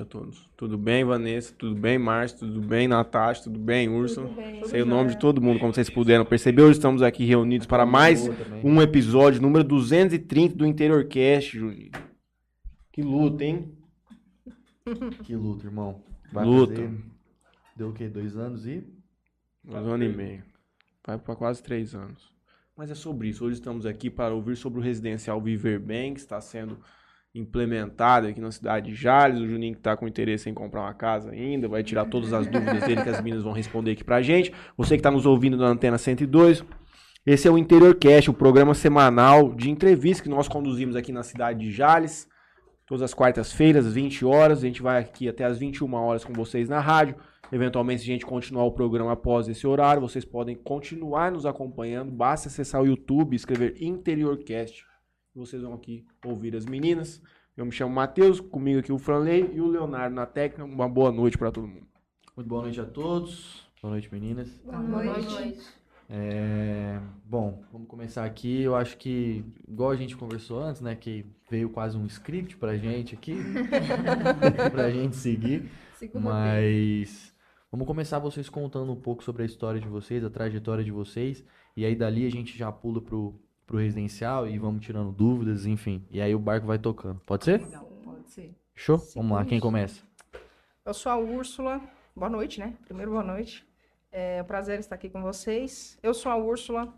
a todos. Tudo bem, Vanessa? Tudo bem, Márcio? Tudo bem, Natasha? Tudo bem, Urso? Sei o nome de todo mundo, como vocês puderam perceber. Hoje estamos aqui reunidos para mais um episódio, número 230 do Interior Cast, Juninho. Que luta, hein? Que luta, irmão. Vai Luta. fazer- Deu o quê? Dois anos e. Dois anos e meio. Vai para quase três anos. Mas é sobre isso. Hoje estamos aqui para ouvir sobre o residencial Viver Bem, que está sendo implementado aqui na cidade de Jales. O Juninho que está com interesse em comprar uma casa ainda, vai tirar todas as dúvidas dele que as meninas vão responder aqui pra gente. Você que está nos ouvindo na Antena 102, esse é o Interior Cast, o programa semanal de entrevista que nós conduzimos aqui na cidade de Jales. Todas as quartas-feiras, às 20 horas. A gente vai aqui até às 21 horas com vocês na rádio. Eventualmente, se a gente continuar o programa após esse horário, vocês podem continuar nos acompanhando. Basta acessar o YouTube e escrever Interiorcast. Vocês vão aqui ouvir as meninas. Eu me chamo Matheus, comigo aqui o Franley e o Leonardo na técnica. Uma boa noite para todo mundo. Muito boa noite a todos. Boa noite, meninas. Boa noite. É, Bom, vamos começar aqui. Eu acho que, igual a gente conversou antes, né? Que veio quase um script pra gente aqui. pra gente seguir. Mas vamos começar vocês contando um pouco sobre a história de vocês, a trajetória de vocês. E aí dali a gente já pula pro, pro residencial e vamos tirando dúvidas, enfim. E aí o barco vai tocando. Pode ser? Legal, pode ser. Show? Vamos lá, quem começa? Eu sou a Úrsula. Boa noite, né? Primeiro, boa noite. É um prazer estar aqui com vocês. Eu sou a Úrsula,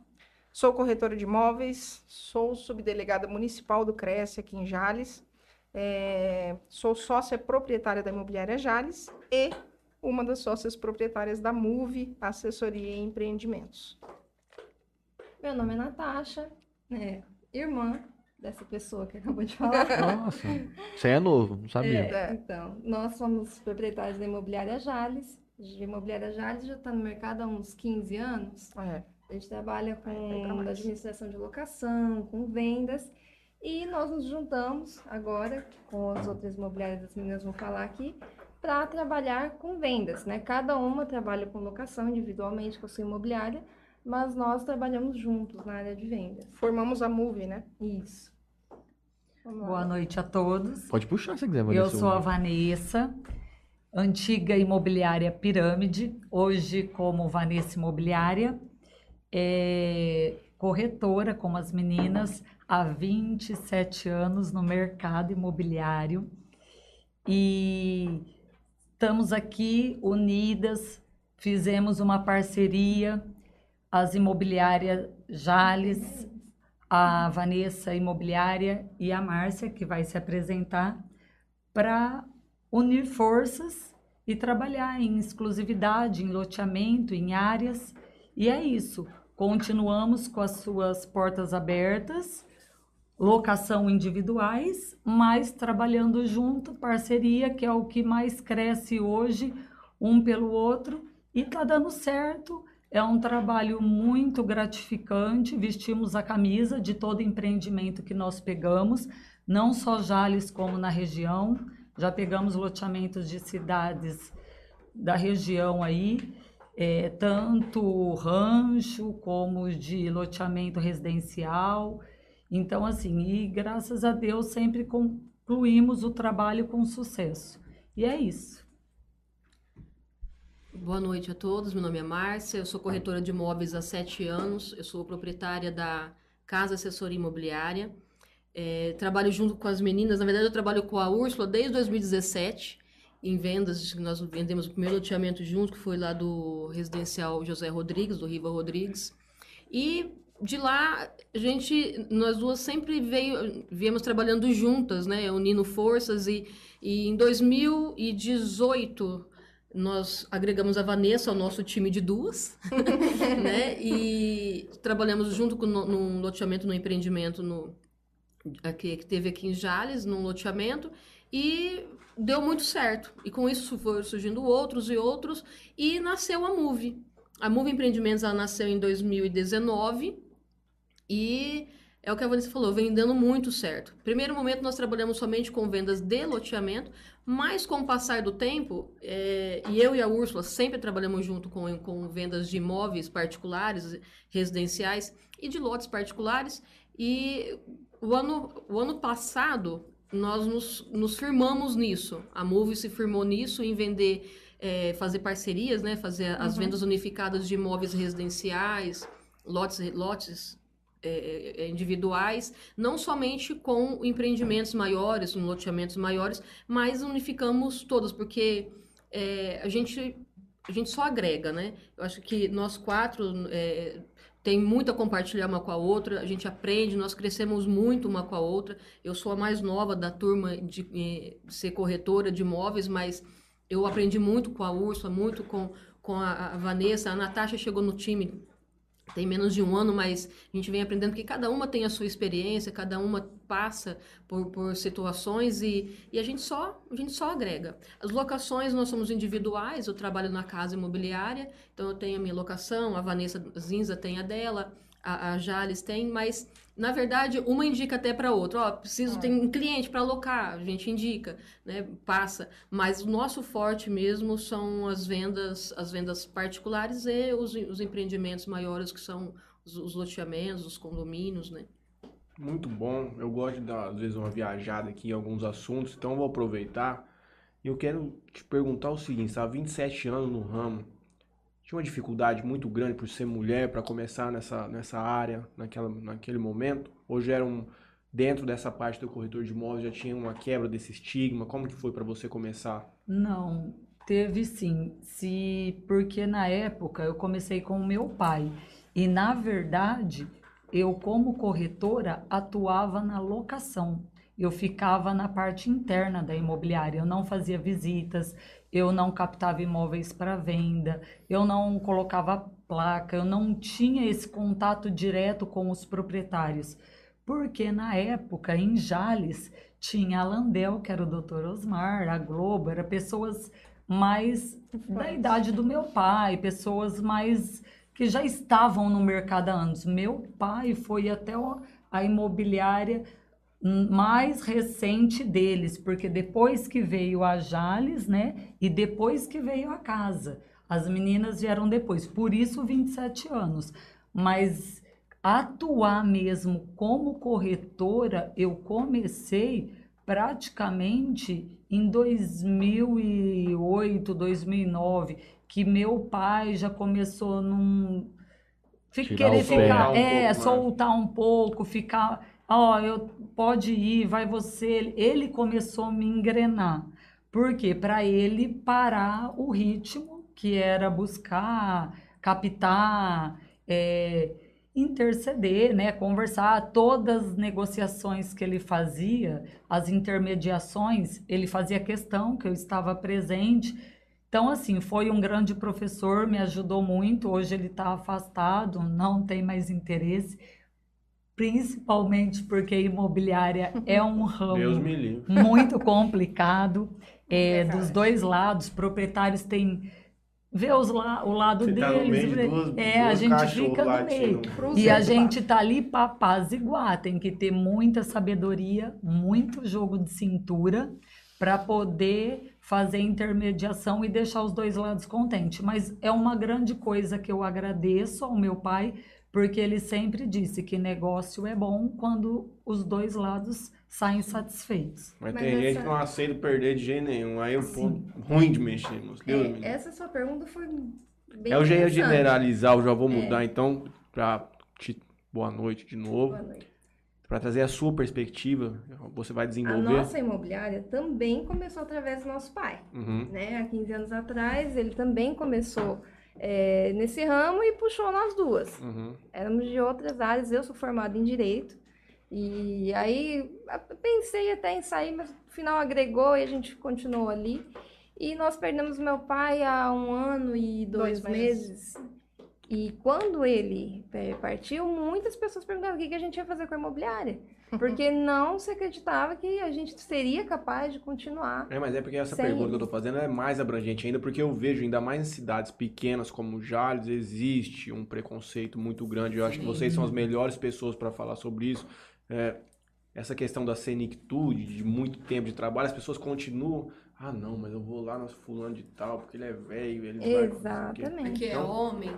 sou corretora de imóveis, sou subdelegada municipal do Cresce aqui em Jales. É, sou sócia proprietária da imobiliária Jales e uma das sócias proprietárias da MUVE, Assessoria e Empreendimentos. Meu nome é Natasha, né, irmã dessa pessoa que acabou de falar. Nossa, aí é novo, não sabia. É, então, nós somos proprietários da imobiliária Jales. A imobiliária Jales já está no mercado há uns 15 anos. É, A gente trabalha com mais. administração de locação, com vendas. E nós nos juntamos agora com as outras imobiliárias das meninas vão falar aqui para trabalhar com vendas, né? Cada uma trabalha com locação individualmente com a sua imobiliária, mas nós trabalhamos juntos na área de vendas. formamos a MUVE, né? Isso. Vamos lá. Boa noite a todos. Pode puxar se quiser, Eu Vanessa. sou a Vanessa, antiga imobiliária Pirâmide, hoje como Vanessa Imobiliária, é, corretora como as meninas há 27 anos no mercado imobiliário e estamos aqui unidas, fizemos uma parceria, as imobiliárias Jales, a Vanessa Imobiliária e a Márcia, que vai se apresentar, para unir forças e trabalhar em exclusividade, em loteamento, em áreas. E é isso. Continuamos com as suas portas abertas, locação individuais, mas trabalhando junto, parceria, que é o que mais cresce hoje, um pelo outro, e está dando certo. É um trabalho muito gratificante. Vestimos a camisa de todo empreendimento que nós pegamos, não só Jales como na região. Já pegamos loteamentos de cidades da região aí, é, tanto rancho como de loteamento residencial. Então, assim, e graças a Deus sempre concluímos o trabalho com sucesso. E é isso. Boa noite a todos, meu nome é Márcia, eu sou corretora de imóveis há sete anos, eu sou proprietária da Casa Assessoria Imobiliária, É, trabalho junto com as meninas, na verdade eu trabalho com a Úrsula desde 2017, em vendas, nós vendemos o primeiro loteamento junto, que foi lá do residencial José Rodrigues, do Riva Rodrigues, e de lá, a gente, nós duas sempre veio, viemos trabalhando juntas, né, unindo forças, e, e em 2018 nós agregamos a Vanessa ao nosso time de duas, né? E trabalhamos junto com no, num loteamento, no empreendimento no, aqui, que teve aqui em Jales, num loteamento, e deu muito certo. E com isso foram surgindo outros e outros, e nasceu a Move. A Move Empreendimentos ela nasceu em 2019 e é o que a Vanessa falou, vem dando muito certo. Primeiro momento nós trabalhamos somente com vendas de loteamento, mas com o passar do tempo, é, e eu e a Úrsula sempre trabalhamos junto com, com vendas de imóveis particulares, residenciais e de lotes particulares. E o ano, o ano passado nós nos, nos firmamos nisso. A Move se firmou nisso em vender, é, fazer parcerias, né? Fazer uhum. as vendas unificadas de imóveis residenciais, lotes, lotes é, é, é, individuais, não somente com empreendimentos maiores, com loteamentos maiores, mas unificamos todos, porque é, a gente a gente só agrega, né? Eu acho que nós quatro é, tem muito a compartilhar uma com a outra, a gente aprende, nós crescemos muito uma com a outra. Eu sou a mais nova da turma de, de ser corretora de imóveis, mas eu aprendi muito com a Úrsula, muito com, com a, a Vanessa. A Natasha chegou no time tem menos de um ano, mas a gente vem aprendendo que cada uma tem a sua experiência, cada uma passa por, por situações e, e a gente só a gente só agrega. As locações nós somos individuais, eu trabalho na casa imobiliária, então eu tenho a minha locação, a Vanessa Zinza tem a dela, a, a Jales tem, mas na verdade, uma indica até para outra. Ó, preciso, ah. tem um cliente para alocar, a gente indica, né? Passa. Mas o nosso forte mesmo são as vendas, as vendas particulares e os, os empreendimentos maiores, que são os, os loteamentos, os condomínios, né? Muito bom. Eu gosto de dar, às vezes, uma viajada aqui em alguns assuntos, então eu vou aproveitar. E eu quero te perguntar o seguinte: você está há 27 anos no ramo tinha uma dificuldade muito grande por ser mulher para começar nessa, nessa área naquela, naquele momento? Hoje era um dentro dessa parte do corretor de imóveis já tinha uma quebra desse estigma? Como que foi para você começar? Não, teve sim. Se porque na época eu comecei com o meu pai e na verdade eu como corretora atuava na locação. Eu ficava na parte interna da imobiliária, eu não fazia visitas, eu não captava imóveis para venda, eu não colocava placa, eu não tinha esse contato direto com os proprietários. Porque na época, em Jales, tinha a Landel, que era o doutor Osmar, a Globo, eram pessoas mais da idade do meu pai, pessoas mais que já estavam no mercado há anos. Meu pai foi até a imobiliária mais recente deles, porque depois que veio a Jales, né, e depois que veio a casa. As meninas vieram depois, por isso 27 anos. Mas atuar mesmo como corretora, eu comecei praticamente em 2008, 2009, que meu pai já começou num querer ficar, um é, soltar um pouco, ficar ó, oh, eu pode ir, vai você. Ele começou a me engrenar. Por quê? Para ele parar o ritmo, que era buscar, captar, é, interceder, né, conversar, todas as negociações que ele fazia, as intermediações, ele fazia questão que eu estava presente. Então, assim, foi um grande professor, me ajudou muito. Hoje ele está afastado, não tem mais interesse principalmente porque imobiliária é um ramo muito complicado. É, dos dois lados, proprietários têm vê os la, o lado Você deles. Tá duas, é, a gente fica no meio. E a gente tá ali para apaziguar. Tem que ter muita sabedoria, muito jogo de cintura para poder fazer intermediação e deixar os dois lados contentes. Mas é uma grande coisa que eu agradeço ao meu pai porque ele sempre disse que negócio é bom quando os dois lados saem satisfeitos. Mas, Mas tem essa... gente que não aceita perder de jeito nenhum. Aí um ponto ruim de mexer. Deus é, essa sua pergunta foi bem Eu já ia generalizar, eu já vou é. mudar é. então para te... boa noite de novo. Boa noite. Para trazer a sua perspectiva, você vai desenvolver. A nossa imobiliária também começou através do nosso pai. Uhum. Né? Há 15 anos atrás, ele também começou é, nesse ramo e puxou nós duas. Uhum. Éramos de outras áreas, eu sou formada em Direito. E aí pensei até em sair, mas no final agregou e a gente continuou ali. E nós perdemos meu pai há um ano e dois, dois meses. meses. E quando ele é, partiu, muitas pessoas perguntaram o que a gente ia fazer com a imobiliária. Porque não se acreditava que a gente seria capaz de continuar. É, mas é porque essa pergunta que eu tô fazendo é mais abrangente ainda, porque eu vejo ainda mais em cidades pequenas como Jales, existe um preconceito muito grande. Eu acho que vocês são as melhores pessoas para falar sobre isso. É, essa questão da senectude, de muito tempo de trabalho, as pessoas continuam. Ah, não, mas eu vou lá no fulano de tal, porque ele é velho, ele Exatamente. Vai, porque é então, é homem.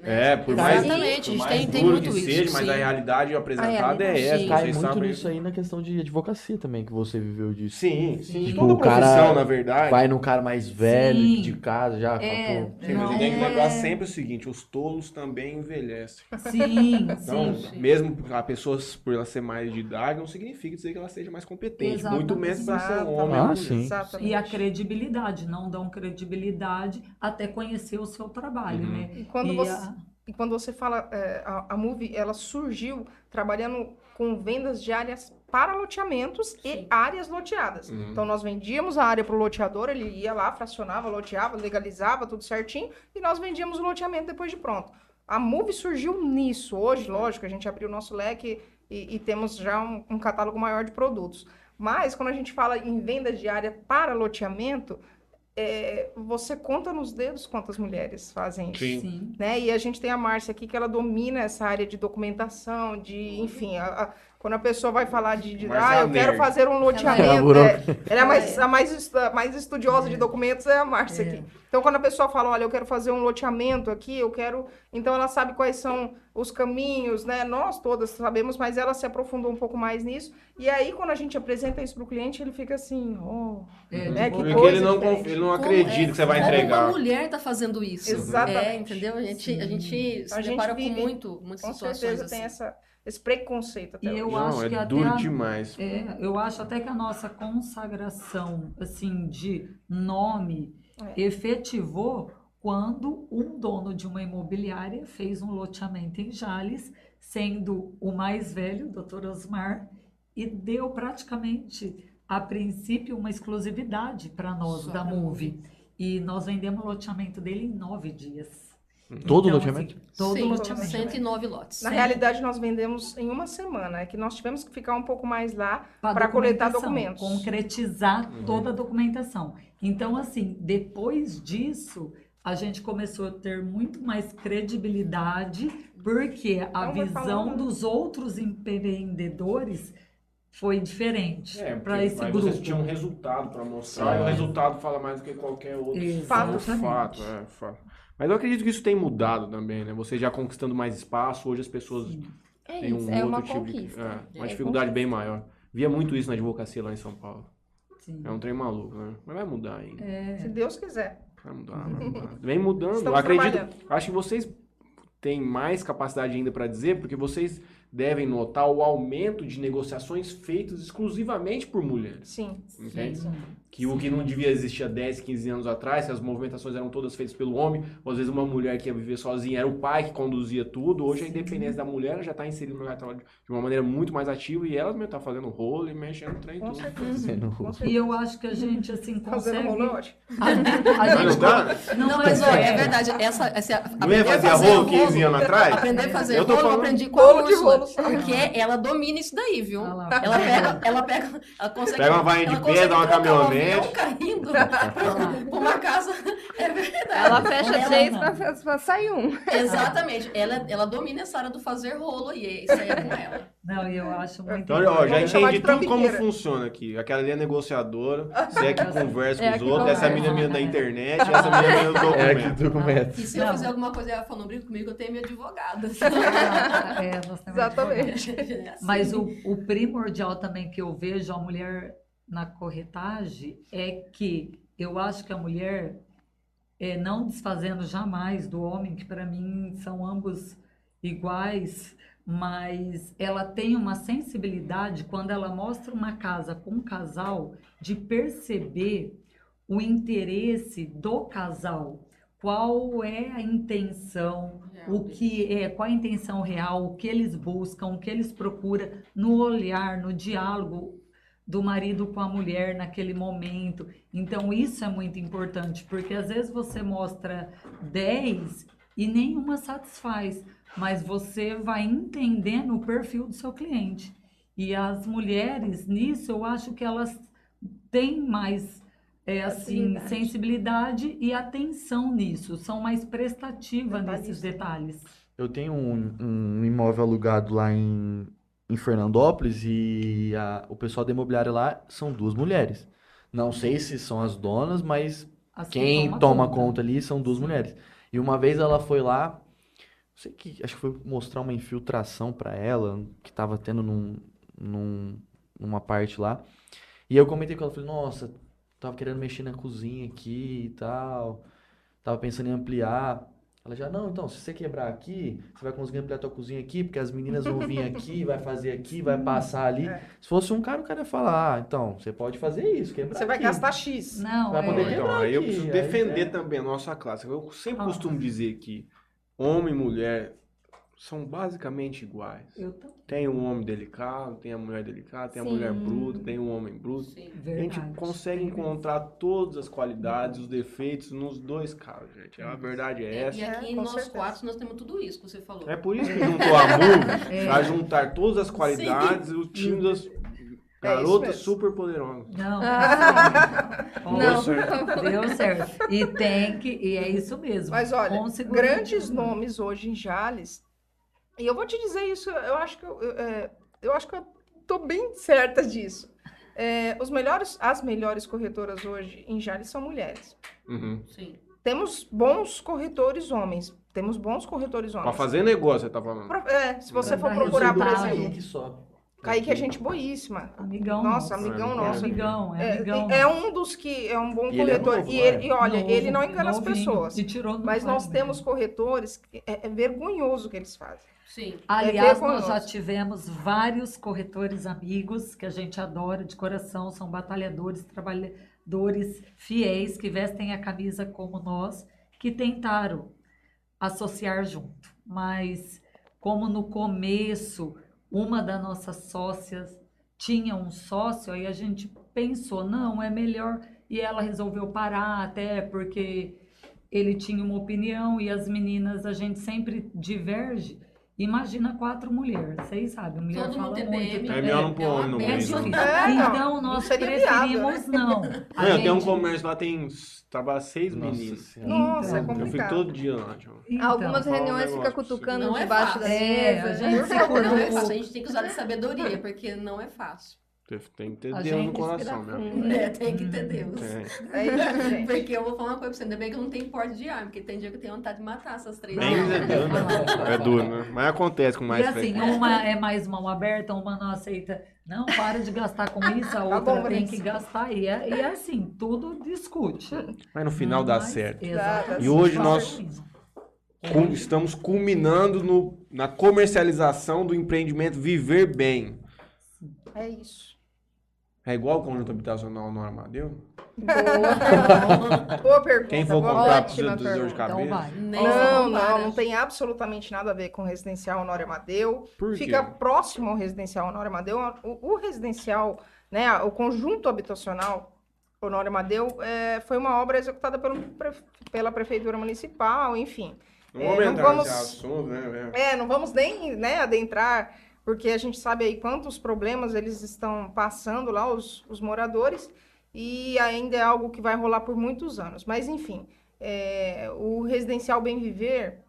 É, por mais, Exatamente, por a mais gente tem, tem duro muito que isso. seja, mas a sim. realidade apresentada realidade, é essa. sim. Cai muito sabem. nisso aí na questão de advocacia também, que você viveu disso. Sim, sim. Tipo, Toda o cara profissão, na verdade. Vai no cara mais velho, Sim. de casa, já. É, pô, Sim, mas a tem que é- lembrar sempre o seguinte: os tolos também envelhecem. Sim, Então, sim. mesmo a pessoa, por ela ser mais de idade, não significa dizer que ela seja mais competente. Exatamente. Muito menos para ser um homem. Ah, sim. Exatamente. E a credibilidade, não dão credibilidade até conhecer o seu trabalho, Uhum. né? E quando E você, a- e quando você fala, é, a, a Move, ela surgiu trabalhando com vendas de áreas para loteamentos e áreas loteadas. Uhum. Então, nós vendíamos a área para o loteador, ele ia lá, fracionava, loteava, legalizava, tudo certinho, e nós vendíamos o loteamento depois de pronto. A Move surgiu nisso. Hoje, lógico, a gente abriu o nosso leque e, e temos já um, um catálogo maior de produtos. Mas, quando a gente fala em venda de área para loteamento, é, você conta nos dedos quantas mulheres fazem isso Sim. sim. né? E a gente tem a Márcia aqui que ela domina essa área de documentação, de, enfim, a- a- quando a pessoa vai falar de, de ah, é eu quero fazer um Ela loteamento, é a é, ela é mais, a mais, a mais estudiosa de documentos é a Márcia É. aqui. Então, quando a pessoa fala, olha, eu quero fazer um loteamento aqui, eu quero, então ela sabe quais são os caminhos, né? Nós todas sabemos, mas ela se aprofundou um pouco mais nisso. E aí, quando a gente apresenta isso para o cliente, ele fica assim, oh, É, né? Que Porque coisa ele não, diferente. confia, ele não Como- acredita é, que você vai como entregar. uma mulher tá fazendo isso. Exatamente. É, entendeu? A gente, a gente se A gente depara vive- com muito, muitas Com situações certeza assim. tem essa, esse preconceito até E hoje. eu Não, acho é que até duro a- demais. É, eu acho até que a nossa consagração, assim, de nome É. efetivou quando um dono de uma imobiliária fez um loteamento em Jales, sendo o mais velho, o Dr. Osmar, e deu praticamente, a princípio, uma exclusividade para nós Só da Move. E nós vendemos o loteamento dele em nove dias. Todo Então, loteamento? assim, todo Sim, loteamento. 109 lotes. Na realidade, nós vendemos em uma semana. É que nós tivemos que ficar um pouco mais lá para coletar documentos. Concretizar Uhum. toda a documentação. Então, assim, depois disso, a gente começou a ter muito mais credibilidade, porque a Então, vai visão falando. dos outros empreendedores foi diferente É, para esse aí grupo. vocês tinham um resultado para mostrar, e o resultado fala mais do que qualquer outro Exatamente. fato. É, fato. Mas eu acredito que isso tem mudado também, né? Você já conquistando mais espaço, hoje as pessoas É têm um isso, é uma outro tipo de. É, uma É dificuldade bem maior. Via muito isso na advocacia lá em São Paulo. Sim. É um trem maluco, né? Mas vai mudar ainda. É, Se Deus quiser. Vai mudar, vai mudar. Vem mudando. Eu Estamos acredito. Acho que vocês têm mais capacidade ainda para dizer, porque vocês devem notar o aumento de negociações feitas exclusivamente por mulheres. Sim. Entende? sim. Que o que não devia existir há 10, 15 anos atrás, que as movimentações eram todas feitas pelo homem, ou às vezes uma mulher que ia viver sozinha era o pai que conduzia tudo. Hoje a independência da mulher já está inserida no mercado de uma maneira muito mais ativa e ela mesmo está fazendo rolo e mexendo no trem Com tudo. certeza. E eu acho que a gente, assim, Fazendo consegue... rolo é. A, a não gente... dá? Não, mas olha, é verdade. Essa, essa, Não ia aprender a fazer fazer rolo 15 anos atrás? Aprender a fazer Eu tô rolo, falando- aprendi com a Rolo de Úrsula. rolo, sabe? Porque ela domina isso daí, viu? Ela pega, ela pega, ela consegue. Pega uma varinha de pedra, uma trocar avião caindo pra uma casa. É verdade. Ela fecha Ela não. pra, pra sair um. Exatamente. Ela, ela domina essa área do fazer rolo e isso aí é com ela. Não, eu acho muito Então, ó, já entendi tudo como funciona aqui. Aquela ali é negociadora, você é que conversa com É os que outros, essa é menina da internet, essa menina é do É que documento. documento. E se eu Não. fizer alguma coisa e ela falar, não brinca comigo, eu tenho minha advogada. Ah, é, Exatamente. É assim. Mas o, o primordial também que eu vejo a mulher na corretagem é que eu acho que a mulher, é, não desfazendo jamais do homem, que para mim são ambos iguais, mas ela tem uma sensibilidade quando ela mostra uma casa com um casal de perceber o interesse do casal. Qual é a intenção, o que é, qual a intenção real, o que eles buscam, o que eles procuram no olhar, no diálogo do marido com a mulher naquele momento. Então isso é muito importante, porque às vezes você mostra 10 e nenhuma satisfaz, mas você vai entendendo o perfil do seu cliente. E as mulheres nisso, eu acho que elas têm mais é, assim, sensibilidade e atenção nisso, são mais prestativas nesses detalhes. Eu tenho um, um imóvel alugado lá em, em Fernandópolis e a- o pessoal da imobiliária lá são duas mulheres. Não sei se são as donas, mas quem toma conta ali são duas mulheres. E uma vez ela foi lá, sei que, acho que foi mostrar uma infiltração para ela, que tava tendo num, num, numa parte lá. E eu comentei com ela, falei, nossa, tava querendo mexer na cozinha aqui e tal, tava pensando em ampliar. Ela já, não, então, se você quebrar aqui, você vai conseguir ampliar a tua cozinha aqui, porque as meninas vão vir aqui, vai fazer aqui, vai passar ali. É. Se fosse um cara, o cara ia falar, ah, então, você pode fazer isso, quebrar Você aqui. vai gastar X. Não, vai é... poder Então, aí eu preciso defender é. também a nossa classe. Eu sempre ah. costumo dizer que homem e mulher são basicamente iguais. Tem um homem delicado, tem a mulher delicada, tem Sim. a mulher bruta, tem um homem bruto. Sim, a gente consegue encontrar todas as qualidades, os defeitos nos dois casos, gente. A verdade é, essa. E aqui é, nós certeza. quatro nós temos tudo isso que você falou. É por isso que juntou a MUV é. para juntar todas as qualidades, Sim. o time das é garotas é super poderosas. Não, ah. não, deu certo. Deu certo. E tem que, e é isso mesmo. Mas olha, grandes nomes hoje em Jales e eu vou te dizer isso, eu acho que eu, é, eu acho que eu tô bem certa disso. É, os melhores, as melhores corretoras hoje em Jales são mulheres. Uhum. Sim. Temos bons corretores homens. Temos bons corretores homens. Para fazer negócio, você tá falando. Pra, é, se você for procurar, por exemplo. Kaique é gente boíssima. Amigão nossa. amigão é nosso. É amigão, é, amigão. É, é, um dos que é um bom e corretor. Ele é novo, e, ele, e olha, novo, ele não engana novinho, as pessoas. Tirou mas nós temos corretores que é, é vergonhoso o que eles fazem. Sim. Aliás, nós já tivemos vários corretores amigos que a gente adora de coração, são batalhadores, trabalhadores fiéis que vestem a camisa como nós, que tentaram associar junto. Mas como no começo uma das nossas sócias tinha um sócio, aí a gente pensou, não, é melhor. E ela resolveu parar, até porque ele tinha uma opinião e as meninas, a gente sempre diverge. Imagina quatro mulheres, vocês sabem, mulher Todo fala muito. muito. É melhor não pôr homem no é meio. difícil. É, então, nós preferimos viado, né? não. A gente... Tem um comércio lá, tem trabalha seis Nossa meninas. Nossa, então, é Eu fico todo dia lá, tipo. Então, Algumas reuniões um fica cutucando não debaixo é da mesa. É, a gente, não é fácil. a gente tem que usar de sabedoria, porque não é fácil. Tem que ter a Deus no coração, né? É, tem que ter Deus. É, é isso, gente. Porque eu vou falar uma coisa pra você, ainda bem que eu não tenho porte de arma, porque tem dia que eu tenho vontade de matar essas três. Nem é Deus, né? É duro, né? Mas acontece com mais E assim, frequência. uma é mais mão aberta, uma não aceita. Não, para de gastar com isso, a tá outra tá bom, tem que gastar. E é, e é assim, tudo discute. Mas no final não, dá certo. Exatamente. E hoje nós estamos culminando no, na comercialização do empreendimento Viver Bem. É isso. É igual o conjunto habitacional no Armadeu? Boa, Boa pergunta. Quem for comprar precisa de dor de cabeça? Então não, não, não tem absolutamente nada a ver com residencial Honório Amadeu. Por quê? Fica próximo ao residencial Honório Amadeu. O, o residencial, né, o conjunto habitacional Honório Amadeu é, foi uma obra executada pelo, pela Prefeitura Municipal, enfim. Não, é, não vamos, assunto, né? É, não vamos nem né, adentrar porque a gente sabe aí quantos problemas eles estão passando lá, os, os moradores, e ainda é algo que vai rolar por muitos anos. Mas, enfim, é, o residencial Bem Viver,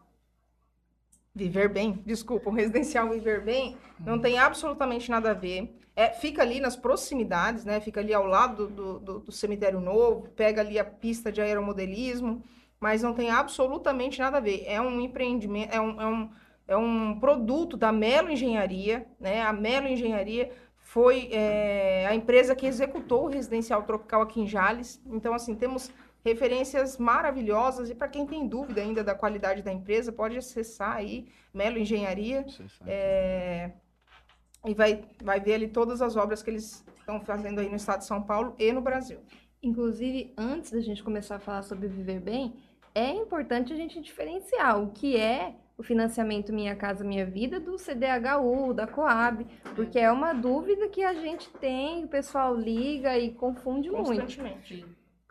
Viver Bem, desculpa, o residencial Viver Bem não tem absolutamente nada a ver. É, fica ali nas proximidades, né? Fica ali ao lado do, do, do cemitério novo, pega ali a pista de aeromodelismo, mas não tem absolutamente nada a ver. É um empreendimento, é um, é um é um produto da Melo Engenharia, né? A Melo Engenharia foi é, a empresa que executou o residencial tropical aqui em Jales. Então, assim, temos referências maravilhosas e para quem tem dúvida ainda da qualidade da empresa, pode acessar aí Melo Engenharia é, e vai, vai ver ali todas as obras que eles estão fazendo aí no estado de São Paulo e no Brasil. Inclusive, antes da gente começar a falar sobre viver bem, é importante a gente diferenciar o que é o financiamento Minha Casa Minha Vida do CDHU, da Coab, porque é uma dúvida que a gente tem, o pessoal liga e confunde muito.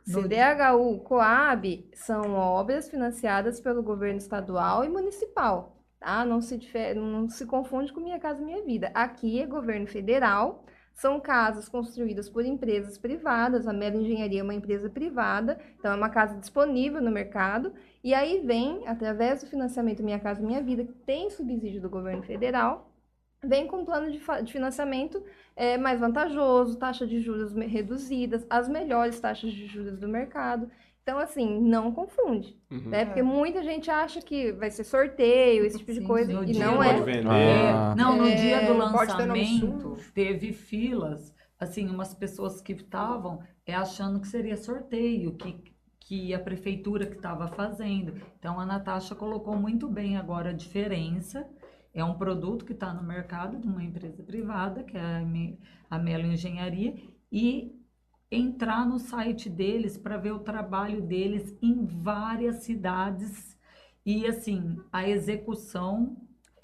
CDHU, Coab são obras financiadas pelo governo estadual e municipal, tá? Não se, não se confunde com Minha Casa Minha Vida. Aqui é governo federal, são casas construídas por empresas privadas, a Melo Engenharia é uma empresa privada, então é uma casa disponível no mercado, e aí vem, através do financiamento Minha Casa Minha Vida, que tem subsídio do governo federal, vem com um plano de, de financiamento é, mais vantajoso, taxa de juros reduzidas, as melhores taxas de juros do mercado. Então, assim, não confunde, uhum. né? Porque muita gente acha que vai ser sorteio, esse tipo Sim, de coisa, e não é. é. Não, no é, dia do lançamento, teve filas, assim, umas pessoas que estavam é, achando que seria sorteio, que, que a prefeitura que estava fazendo. Então, a Natasha colocou muito bem agora a diferença. É um produto que está no mercado de uma empresa privada, que é a Melo Engenharia, e entrar no site deles para ver o trabalho deles em várias cidades e assim a execução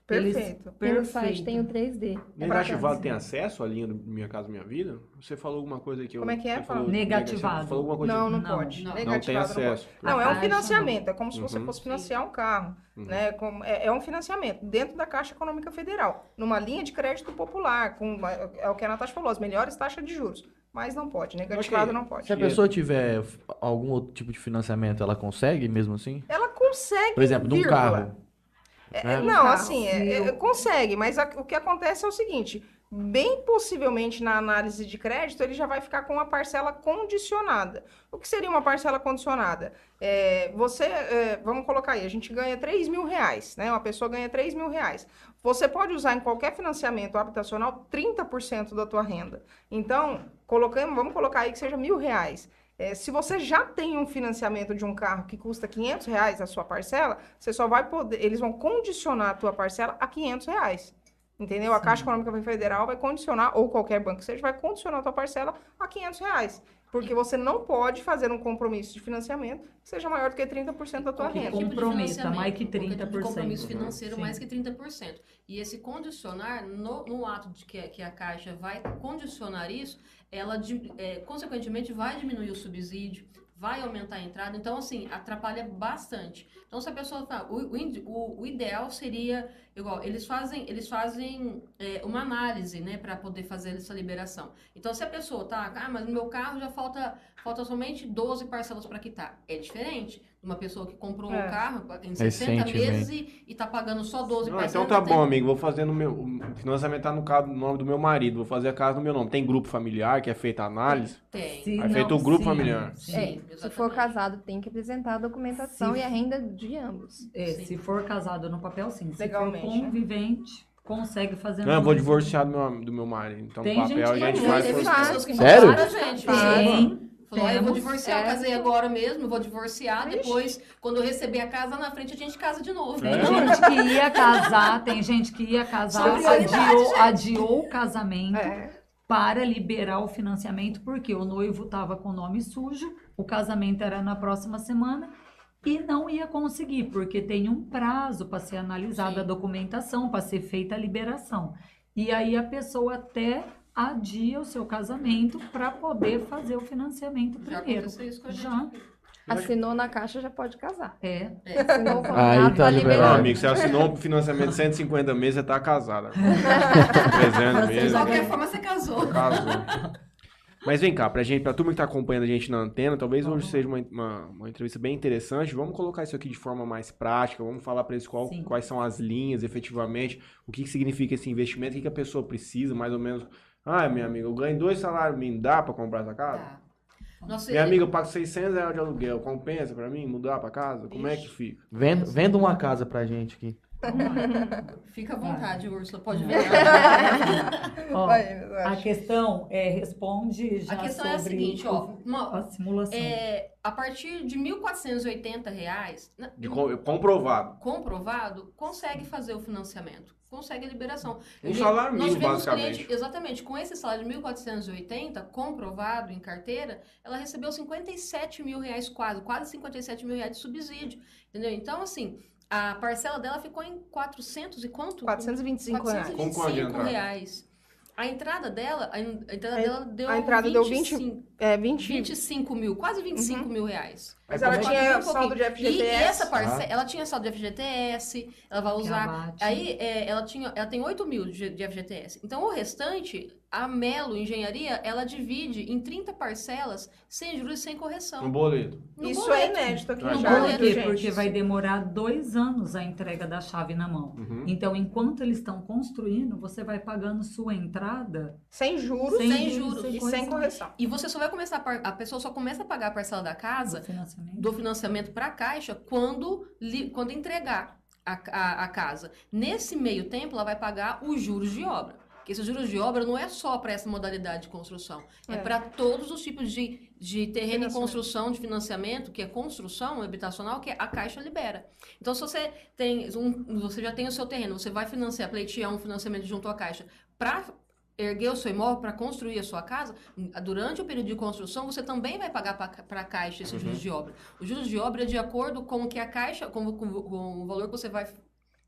Perfeito. Eles, site tem o 3D. É negativado tem acesso à linha do Minha Casa Minha Vida? Você falou alguma coisa aqui. Como é que é? Falou, negativado. Falou alguma coisa não, não, não pode. Não, não tem acesso. Não, é um financiamento. É como se você uhum. fosse financiar um carro. Uhum. Né? Como, é, é, um financiamento dentro da Caixa Econômica Federal. Numa linha de crédito popular. Com, é o que a Natasha falou, as melhores taxas de juros mas não pode, negativado okay. não pode. Se a pessoa tiver algum outro tipo de financiamento, ela consegue mesmo assim? Ela consegue. Por exemplo, de um carro. É, né? Não, assim, é, é, consegue, mas a, o que acontece é o seguinte: bem possivelmente na análise de crédito ele já vai ficar com uma parcela condicionada. O que seria uma parcela condicionada? É, você, é, vamos colocar aí, a gente ganha 3 mil reais, né? Uma pessoa ganha 3 mil reais. Você pode usar em qualquer financiamento habitacional 30% da tua renda. Então, colocamos, vamos colocar aí que seja mil reais. É, se você já tem um financiamento de um carro que custa 500 reais a sua parcela, você só vai poder, eles vão condicionar a tua parcela a 500 reais. Entendeu? Sim. A Caixa Econômica Federal vai condicionar, ou qualquer banco que seja, vai condicionar a tua parcela a 500 reais. Porque você não pode fazer um compromisso de financiamento que seja maior do que 30% da tua renda. Tipo comprometa mais que 30%. Um compromisso financeiro Sim. mais que 30%. E esse condicionar, no, no ato de que, que a Caixa vai condicionar isso, ela, é, consequentemente, vai diminuir o subsídio, vai aumentar a entrada. Então, assim, atrapalha bastante. Então, se a pessoa fala, o, o, o ideal seria, igual, eles fazem, eles fazem é, uma análise, né, para poder fazer essa liberação. Então, se a pessoa tá, ah, mas no meu carro já falta, falta somente 12 parcelas para quitar. É diferente uma pessoa que comprou é. um carro em 60 meses e, está pagando só 12 não, Então tá bom, amigo. Vou fazer no meu. O financiamento tá no, caso, no nome do meu marido. Vou fazer a casa no meu nome. Tem grupo familiar que é feita a análise? Tem. Sim, é feito o grupo sim, familiar. Sim, é, se for casado, tem que apresentar a documentação e a renda de ambos. É, se for casado no papel, sim. Se Legalmente, for convivente. Consegue fazer. Não, eu vou divorciar do meu, do meu marido. Então, tem papel a gente faz. Por... Sério? Gente, tem. Falou, eu vou divorciar, eu casei agora mesmo, vou divorciar, Ixi. depois, quando eu receber a casa na frente, a gente casa de novo. Tem é. gente que ia casar, tem gente que ia casar, adiou, adiou o casamento é. para liberar o financiamento, porque o noivo estava com o nome sujo, o casamento era na próxima semana, e não ia conseguir, porque tem um prazo para ser analisada Sim. a documentação, para ser feita a liberação. E aí a pessoa até adia o seu casamento para poder fazer o financiamento primeiro. Já isso com a gente. Já. Assinou na caixa, já pode casar. É. é. Assinou o contrato, Aí tá, tá liberado. amigo, você assinou um financiamento de 150 meses, você tá casada. 300 meses. De qualquer forma, você casou. Casou. Mas vem cá, pra gente, pra turma que tá acompanhando a gente na antena, talvez hoje seja uma, uma, uma, entrevista bem interessante. Vamos colocar isso aqui de forma mais prática, vamos falar para eles qual, quais são as linhas, efetivamente, o que, que significa esse investimento, o que, que a pessoa precisa, mais ou menos ah, minha amiga, eu ganho dois salários mínimos, dá pra comprar essa casa? Dá. Nossa, minha ele... amiga, eu pago 600 reais de aluguel, compensa pra mim mudar pra casa? Como é que fica? Venda, venda uma casa pra gente aqui. Fica à vontade, Úrsula, pode ver. ó, a questão é, responde já A questão é a seguinte, ó, uma, a simulação. É, a partir de 1.480 reais, de comprovado. Comprovado, consegue fazer o financiamento consegue a liberação. Um salário mínimo, basicamente. Cliente, exatamente. Com esse salário de 1.480, comprovado em carteira, ela recebeu 57 mil reais quase, quase 57 mil reais de subsídio. Entendeu? Então, assim, a parcela dela ficou em 400 e quanto? 425, 425 reais. reais. A entrada dela, a entrada a, dela deu A entrada 25, deu 20, é, 20... 25 mil, quase 25 uhum. mil reais. Mas ela tinha um saldo de FGTS. E, e essa parcela, ah. ela tinha saldo de FGTS, ela vai usar... Aí, é, ela, tinha, ela tem 8 mil de, de FGTS. Então, o restante, A Melo Engenharia, ela divide em 30 parcelas, sem juros e sem correção. No boleto. No Isso boleto. é inédito aqui No no boleto, Jardim, Por quê? gente. Porque vai demorar dois anos a entrega da chave na mão. Uhum. Então, enquanto eles estão construindo, você vai pagando sua entrada Sem juros Sem juros e sem correção. E você só vai começar a, par- a pessoa só começa a pagar a parcela da casa financiamento. do financiamento para a Caixa quando, quando entregar a, a, a casa. Nesse meio tempo, ela vai pagar os juros de obra. Porque esses juros de obra não é só para essa modalidade de construção, é, É. para todos os tipos de, de terreno em construção, de financiamento, que é construção habitacional, que a Caixa libera. Então, se você tem um, você já tem o seu terreno, você vai financiar, pleitear um financiamento junto à Caixa para erguer o seu imóvel, para construir a sua casa, durante o período de construção, você também vai pagar para a Caixa esses juros de obra. Os juros de obra é de acordo com o que a Caixa, com, com- com o valor que você vai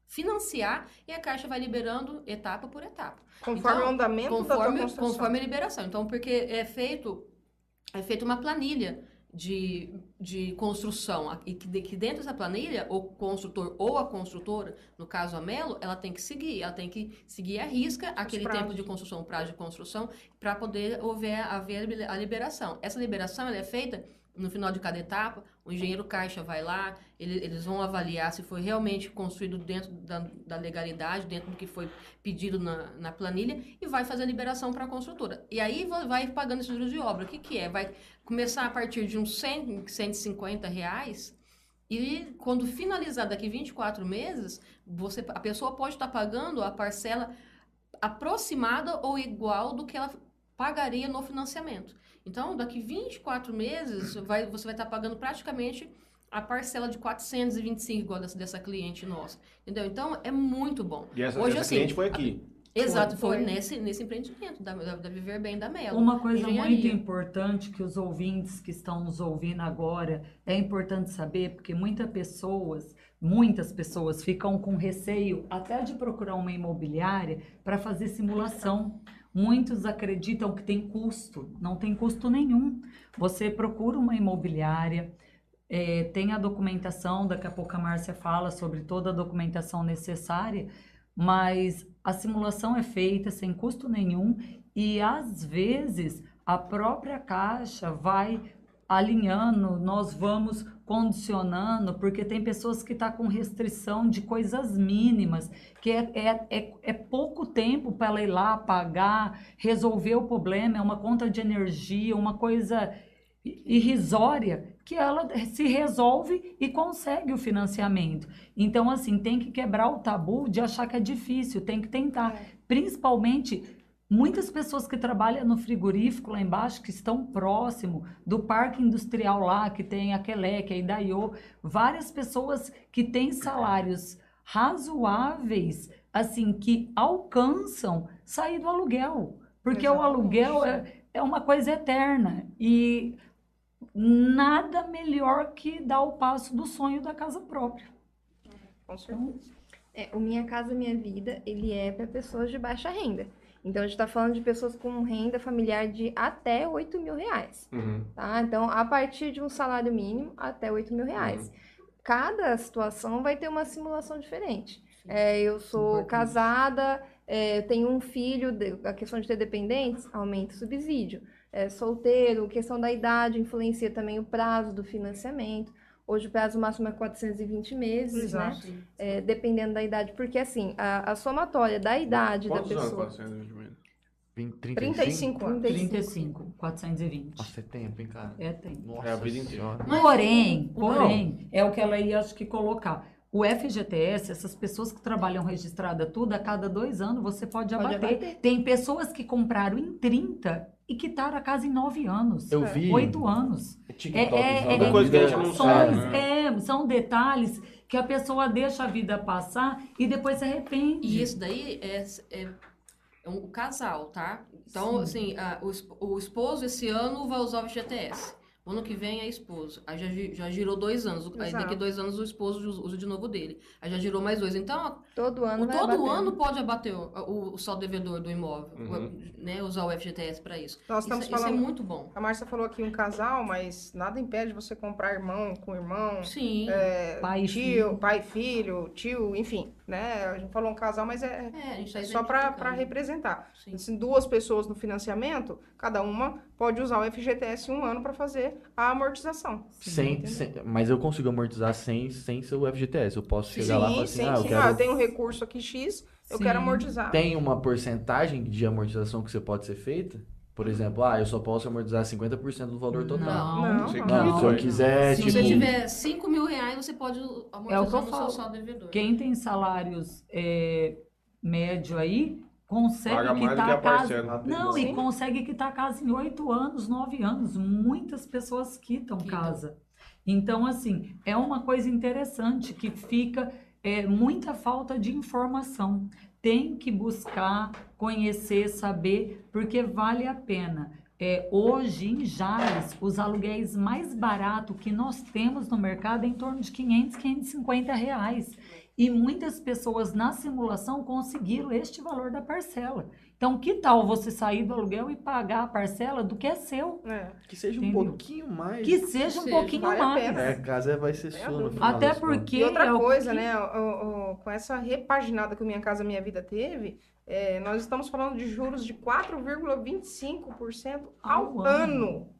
financiar, e a Caixa vai liberando etapa por etapa. Conforme Então, o andamento da Conforme, construção. conforme a liberação. Então, porque é feito, é feito uma planilha de, de construção, a- e que, de- que dentro dessa planilha, o construtor ou a construtora, no caso a Melo, ela tem que seguir, ela tem que seguir a risca aquele tempo de construção, prazo de construção, para poder haver, haver a liberação. Essa liberação ela é feita no final de cada etapa, o engenheiro caixa vai lá, ele- eles vão avaliar se foi realmente construído dentro da, da legalidade, dentro do que foi pedido na, na planilha, e vai fazer a liberação para a construtora. E aí vai, pagando esses juros de obra. O que, que é? Vai começar a partir de uns 100, 150 reais, e quando finalizar daqui 24 meses, você, a pessoa pode estar pagando a parcela aproximada ou igual do que ela pagaria no financiamento. Então, daqui 24 meses, vai, você vai estar pagando praticamente a parcela de 425, igual dessa, dessa cliente nossa. Entendeu? Então, é muito bom. E essa, Hoje, essa assim, cliente foi aqui. Exato, foi, Foi. nesse, nesse empreendimento da, da, da Viver Bem da Melo. Uma coisa Engenharia. muito importante que os ouvintes que estão nos ouvindo agora é importante saber, porque muitas pessoas, muitas pessoas ficam com receio até de procurar uma imobiliária para fazer simulação. Muitos acreditam que tem custo, não tem custo nenhum. Você procura uma imobiliária, eh, tem a documentação, daqui a pouco a Márcia fala sobre toda a documentação necessária, mas a simulação é feita sem custo nenhum e às vezes a própria caixa vai alinhando, nós vamos condicionando, porque tem pessoas que estão com restrição de coisas mínimas, que é, é, é, é pouco tempo para ela ir lá pagar, resolver o problema, é uma conta de energia, uma coisa irrisória, que ela se resolve e consegue o financiamento. Então, assim, tem que quebrar o tabu de achar que é difícil, tem que tentar. Principalmente, muitas pessoas que trabalham no frigorífico lá embaixo, que estão próximo do parque industrial lá, que tem a Quelec, a Idaiô, várias pessoas que têm salários razoáveis, assim, que alcançam sair do aluguel. Porque o Exatamente. aluguel é, é uma coisa eterna. E nada melhor que dar o passo do sonho da casa própria. Com certeza. É, o Minha Casa Minha Vida, ele é para pessoas de baixa renda. Então, a gente está falando de pessoas com renda familiar de até 8 mil reais, Uhum. tá? Então, a partir de um salário mínimo até 8 mil reais. Cada situação vai ter uma simulação diferente. É, eu sou Importante. casada, é, eu tenho um filho, de- a questão de ter dependentes, aumenta o subsídio. É, solteiro, questão da idade, influencia também o prazo do financiamento. Hoje o prazo máximo é 420 meses, né? Exato. É, dependendo da idade, porque assim, a, a somatória da idade Quantos da anos pessoa. 420 meses? 20, 35 anos. 35, 420. Nossa, é tempo, hein, cara? É tempo. Nossa É a vida inteira. Porém, porém, é o que ela ia acho que colocar. O FGTS, essas pessoas que trabalham registrada tudo, a cada dois anos você pode Pode abater. abater. Tem pessoas que compraram em 30 e quitaram a casa em 9 anos. Eu vi. 8 anos. É É, TikTok, é, é, Uma coisa que a gente não sabe, né? é, são detalhes que a pessoa deixa a vida passar e depois se arrepende. E isso daí é, é, é um casal, tá? Então, Sim. assim, a- o, o esposo esse ano vai usar o FGTS. O ano que vem é esposo. Aí já, já girou dois anos. Exato. Aí daqui dois anos o esposo usa de novo dele. Aí já girou mais dois. Então, todo ano, o, todo ano pode abater o, o, o saldo devedor do imóvel. Uhum. Né, usar o FGTS para isso. Nós estamos isso, falando, isso é muito bom. A Márcia falou aqui um casal, mas nada impede você comprar irmão com irmão. Sim. É, pai tio, filho. pai filho, tio, enfim. Né? A gente falou um casal, mas é, é tá só para representar. Assim, duas pessoas no financiamento, cada uma pode usar o FGTS um ano para fazer a amortização. Sem, sem, mas eu consigo amortizar sem, sem ser o FGTS. Eu posso chegar sim, lá e falar assim, sim, ah, eu sim. quero... Ah, eu tenho um recurso aqui X, eu quero amortizar. Tem uma porcentagem de amortização que você pode ser feita? Por exemplo, ah, eu só posso amortizar 50% do valor total. Não, não. não. não. Se eu quiser, Se tipo... você tiver 5 mil reais, você pode amortizar é o que eu no falo. seu saldo devedor. Quem tem salários é, médio aí, consegue Paga quitar a casa. Não, Sim. e consegue quitar a casa em oito anos, nove anos. Muitas pessoas quitam Quita. casa. Então, assim, é uma coisa interessante que fica é, muita falta de informação tem que buscar conhecer, saber, porque vale a pena. É, hoje, em Jales, os aluguéis mais baratos que nós temos no mercado é em torno de 500, 550 reais. E muitas pessoas na simulação conseguiram este valor da parcela. Então, que tal você sair do aluguel e pagar a parcela do que é seu? É, que seja Entendeu? um pouquinho mais. Que seja um seja, pouquinho vale mais. É, a casa vai ser sua no final Até porque. E outra é coisa, que... né? O, o, com essa repaginada que o Minha Casa Minha Vida teve, é, nós estamos falando de juros de 4,25% ao, ao ano. ano.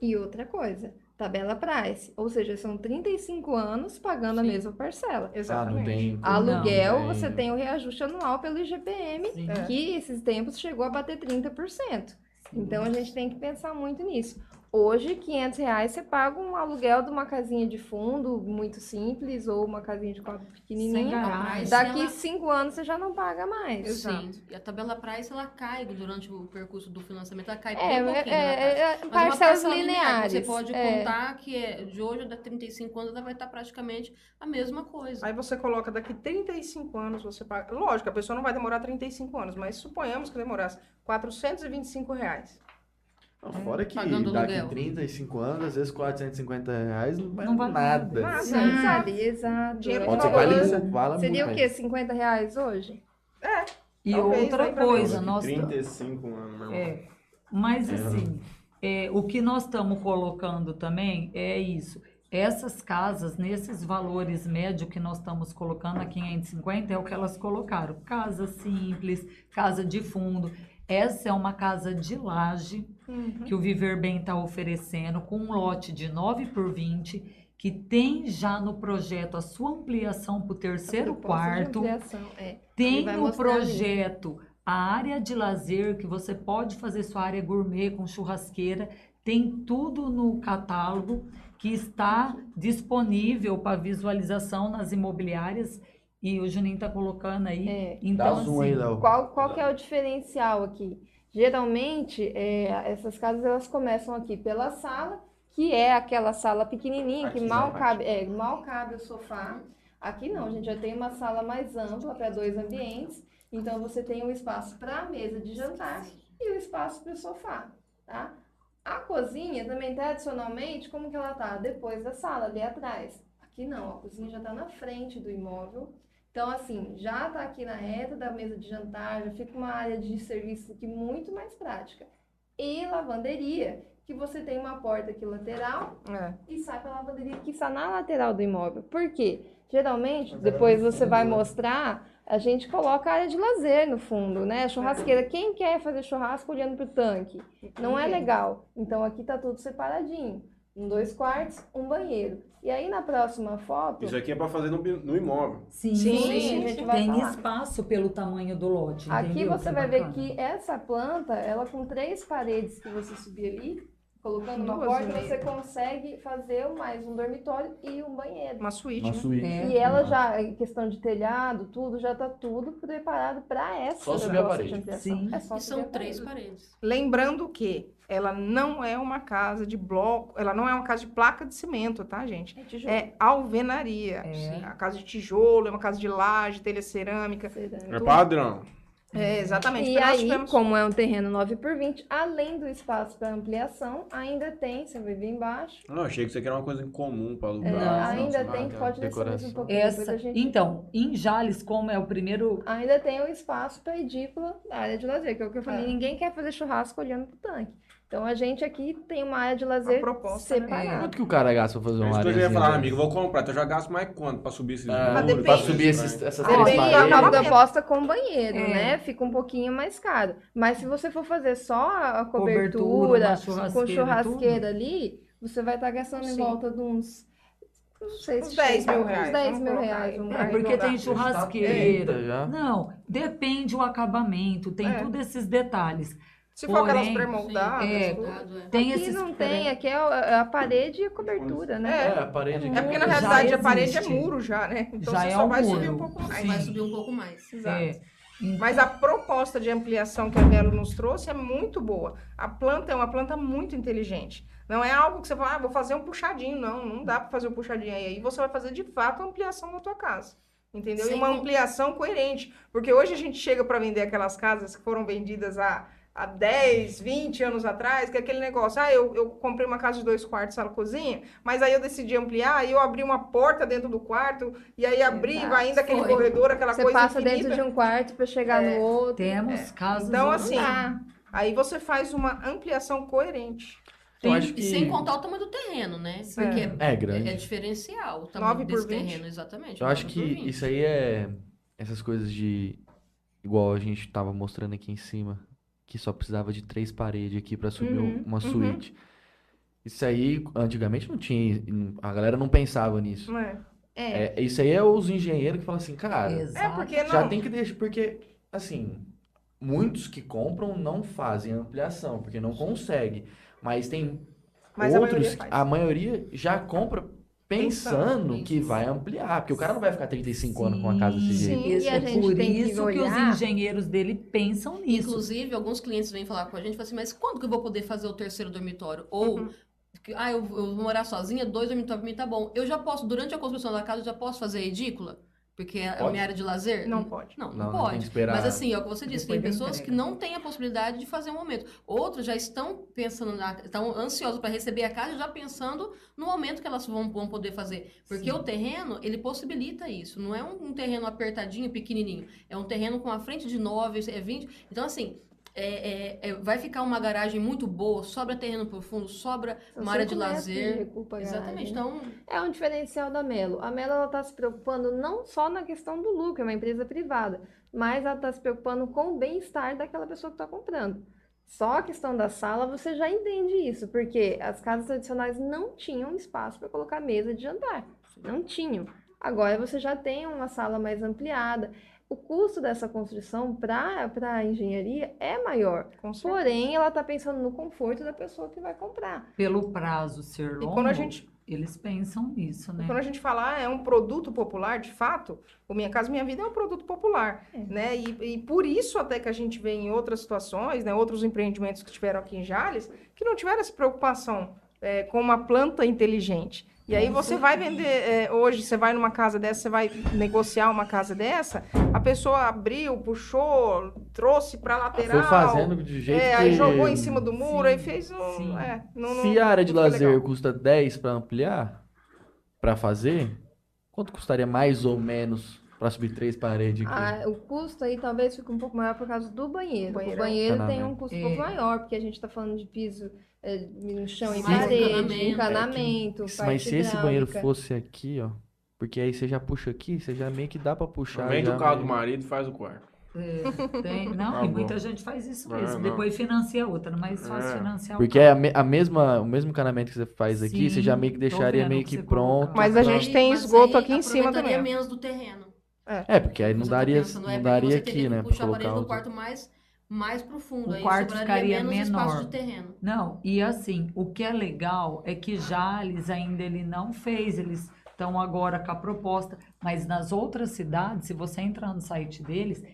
E outra coisa, tabela price, ou seja, são 35 anos pagando Sim. a mesma parcela. Exatamente. Ah, Aluguel, não, você tem o reajuste anual pelo IGPM, Sim. que esses tempos chegou a bater 30%. Sim. Então a gente tem que pensar muito nisso. Hoje, 500 reais você paga um aluguel de uma casinha de fundo muito simples ou uma casinha de quarto pequenininha. Daqui ela... cinco anos você já não paga mais. Sim. E a tabela price ela cai durante o percurso do financiamento, ela cai é, um pouquinho. É, é, é parcelas lineares. Você pode é. contar que é, de hoje a 35 anos ela vai estar praticamente a mesma coisa. Aí você coloca daqui 35 anos você paga. Lógico, a pessoa não vai demorar 35 anos, mas suponhamos que demorasse 425 reais. Não, fora que Pagando daqui aluguel. 35 anos, às vezes 450 reais não vale, não vale nada. Nada, exato. Dinheiro Pode ser vale, vale Seria o quê? 50 reais hoje? É. E outra coisa, nós... 35 anos, meu é, Mas é. assim, é, o que nós estamos colocando também é isso. Essas casas, nesses valores médios que nós estamos colocando aqui em 550, é o que elas colocaram. Casa simples, casa de fundo. Essa é uma casa de laje uhum. que o Viver Bem está oferecendo com um lote de 9 por 20 que tem já no projeto a sua ampliação para o terceiro quarto. É. Tem no projeto ali. a área de lazer, que você pode fazer sua área gourmet com churrasqueira. Tem tudo no catálogo que está disponível para visualização nas imobiliárias e o Juninho tá colocando aí. É. Então, Dá zoom assim, aí, Léo. Qual, qual que é o diferencial aqui? Geralmente, é, essas casas elas começam aqui pela sala, que é aquela sala pequenininha, aqui que mal cabe, é, mal cabe o sofá. Aqui não, a gente já tem uma sala mais ampla para dois ambientes. Então, você tem um espaço para a mesa de jantar e um espaço para o sofá, tá? A cozinha também tradicionalmente, como que ela tá? Depois da sala, ali atrás. Aqui não, a cozinha já está na frente do imóvel. Então, assim, já está aqui na reta da mesa de jantar, já fica uma área de serviço aqui muito mais prática. E lavanderia, que você tem uma porta aqui lateral é. e sai para a lavanderia que está na lateral do imóvel. Por quê? Geralmente, depois você vai mostrar, a gente coloca a área de lazer no fundo, né? Churrasqueira. Quem quer fazer churrasco olhando para o tanque? Não é legal. Então, aqui está tudo separadinho. Um dois quartos, um banheiro. E aí na próxima foto. Isso aqui é para fazer no, no, imóvel. Sim, sim, sim a gente vai tem falar. espaço pelo tamanho do lote. Aqui entendeu? você que vai bacana. ver que essa planta, ela com três paredes que você subir ali, colocando uma porta, você consegue fazer mais um dormitório e um banheiro. Uma suíte. Uma né? suíte. É. E ela já, em questão de telhado, tudo, já está tudo preparado para essa. Só subir a parede. Sim. É só e são três paredes. Lembrando que ela não é uma casa de bloco, ela não é uma casa de placa de cimento, tá, gente? É, tijolo. é alvenaria. É. A casa de tijolo, é uma casa de laje, telha cerâmica. É padrão. É, exatamente. E aí, tivemos... como é um terreno 9 por 20, além do espaço para ampliação, ainda tem, você vai ver embaixo. Não, achei que isso aqui era uma coisa em comum para alugar. É, ainda tem, pode descer mais um pouquinho. Essa, gente... Então, em Jales, como é o primeiro... Ainda tem o espaço para edícula da área de lazer, que é o que eu falei, é. ninguém quer fazer churrasco olhando pro tanque. Então a gente aqui tem uma área de lazer proposta, né? separada. Né? Quanto que o cara gasta pra fazer uma área? Eu ia falar, amigo, vou comprar, então eu já gasto mais quanto pra subir esses ah, muros, Pra subir esses, essas três paredes. Depende da proposta com banheiro, é. né? Fica um pouquinho mais caro. Mas se você for fazer só a cobertura, cobertura com churrasqueira ali, você vai estar tá gastando Sim. em volta de uns não sei se uns 10 mil reais. Uns 10 mil reais. Um é, porque tem churrasqueira. Já. Não, depende o acabamento, tem é. todos esses detalhes. Se for aquelas pré-moldadas. É, tem aqui não tem, aqui é, é a parede e a cobertura, né? É, a parede. É porque na realidade a parede é muro já, né? Então já você é só um vai muro. subir um pouco mais. Sim. Vai subir um pouco mais. Exato. É. Mas a proposta de ampliação que a Melo nos trouxe é muito boa. A planta é uma planta muito inteligente. Não é algo que você fala, ah, vou fazer um puxadinho. Não, não dá para fazer um puxadinho aí. Aí você vai fazer de fato a ampliação da tua casa. Entendeu? Sim. E uma ampliação coerente. Porque hoje a gente chega para vender aquelas casas que foram vendidas a há 10, 20 anos atrás, que é aquele negócio, ah, eu, eu comprei uma casa de dois quartos, sala, cozinha, mas aí eu decidi ampliar, e eu abri uma porta dentro do quarto, e aí abri, Exato. vai ainda aquele Foi. corredor, aquela você coisa Você passa infinita. dentro de um quarto para chegar é. no outro. Temos é. casos... Então, assim, aí você faz uma ampliação coerente. Eu acho que... E sem contar o tamanho do terreno, né? Porque é, é grande. É, diferencial o tamanho desse terreno, exatamente. Eu acho que isso aí é... Essas coisas de... Igual a gente tava mostrando aqui em cima que só precisava de três paredes aqui para subir uhum, uma uhum. suíte. Uhum. Isso aí, antigamente não tinha, a galera não pensava nisso. É. É. é isso aí é os engenheiros que falam assim, cara, é porque não... já tem que deixar, porque, assim, muitos que compram não fazem ampliação, porque não conseguem. Mas tem Mas outros, a maioria, a maioria já compra pensando que vai ampliar, porque o cara não vai ficar 35 sim, anos com a casa desse jeito. Sim, é por isso que, que, os engenheiros dele pensam nisso. Inclusive, alguns clientes vêm falar com a gente e falam assim, mas quando que eu vou poder fazer o terceiro dormitório? Ou, uhum. ah, eu, eu, vou morar sozinha, dois dormitórios pra mim tá bom. Eu já posso, durante a construção da casa, eu já posso fazer a edícula? Porque é a minha área de lazer? Não pode. Não, não, não pode. Mas assim, é o que você disse, tem pessoas que não têm a possibilidade de fazer um momento. Outros já estão pensando, na, estão ansiosos para receber a casa, já pensando no momento que elas vão, vão poder fazer. Porque Sim. o terreno, ele possibilita isso. Não é um, um, terreno apertadinho, pequenininho. É um terreno com a frente de 9, é 20. Então, assim, é, é, é, vai ficar uma garagem muito boa, sobra terreno profundo, sobra São uma área de lazer. De Exatamente. Então, é um diferencial da Melo. A Melo está se preocupando não só na questão do lucro, é uma empresa privada, mas ela está se preocupando com o bem-estar daquela pessoa que está comprando. Só a questão da sala você já entende isso, porque as casas tradicionais não tinham espaço para colocar mesa de jantar. Não tinham. Agora você já tem uma sala mais ampliada o custo dessa construção para a engenharia é maior. Porém, ela está pensando no conforto da pessoa que vai comprar. Pelo prazo ser longo, e quando a gente, eles pensam nisso, né? Quando a gente fala ah, é um produto popular, de fato, o Minha Casa Minha Vida é um produto popular, é. né? E, e, por isso até que a gente vê em outras situações, né, outros empreendimentos que tiveram aqui em Jales, que não tiveram essa preocupação é, com uma planta inteligente. E aí você vai vender, é, hoje você vai numa casa dessa, você vai negociar uma casa dessa, a pessoa abriu, puxou, trouxe para lateral. Foi fazendo de jeito é, que... aí jogou em cima do muro, sim, aí fez um... É, não, Se não, a área de lazer legal. custa 10 para ampliar, para fazer, quanto custaria mais ou menos para subir três paredes aqui? Ah, o custo aí talvez fique um pouco maior por causa do banheiro. banheiro. O banheiro tem um custo um pouco é. maior, porque a gente está falando de piso é, no chão e parede, encanamento. encanamento é, mas se esse banheiro fosse aqui, ó. Porque aí você já puxa aqui, você já meio que dá pra puxar. Vende o carro meio... do marido e faz o quarto. É, tem, não, tá e muita gente faz isso mesmo. Não, Depois financia outra, mas fácil é. financiar Porque é a, me, a, mesma, o mesmo encanamento que você faz Sim, aqui, você já meio que deixaria meio que, pronto. Mas a gente tem esgoto aqui em cima também. menos do terreno. É, é porque aí não daria, não é daria aqui, né? Puxar a parede do quarto mais mais profundo. O aí quarto ficaria menor. de terreno. Não, e assim, o que é legal é que Jales ainda ele não fez, eles estão agora com a proposta, mas nas outras cidades, se você entrar no site deles,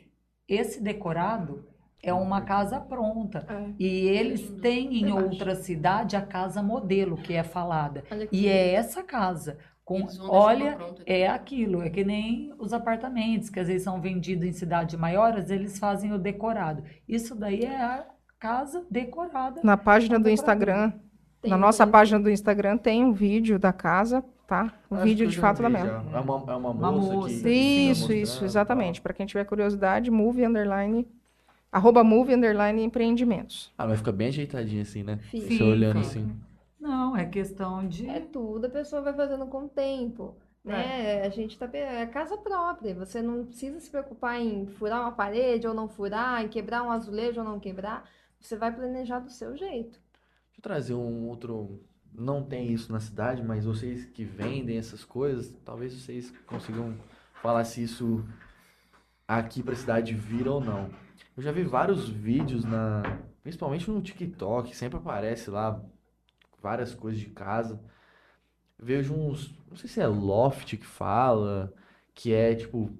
esse decorado é uma casa pronta. É. E eles têm em outra cidade a casa modelo que é falada. E é essa casa Com, olha, é aquilo, é que nem os apartamentos, que às vezes são vendidos em cidade maiores, eles fazem o decorado. Isso daí é a casa decorada. Na página do Instagram, tem na um nossa vídeo. página do Instagram tem um vídeo da casa, tá? O um vídeo de fato da Mel. É uma, é uma moça, uma moça que... Isso, isso, exatamente. Para quem tiver curiosidade, move underline arroba move underline empreendimentos. Ah, mas fica bem ajeitadinho assim, né? Fica. Você olhando assim. Não, é questão de. É tudo, a pessoa vai fazendo com o tempo. Né? É. A gente tá. É casa própria. Você não precisa se preocupar em furar uma parede ou não furar, em quebrar um azulejo ou não quebrar. Você vai planejar do seu jeito. Deixa eu trazer um outro. Não tem isso na cidade, mas vocês que vendem essas coisas, talvez vocês consigam falar se isso aqui para a cidade vira ou não. Eu já vi vários vídeos na, principalmente no TikTok, sempre aparece lá várias coisas de casa. Vejo uns, não sei se é loft que fala, que é tipo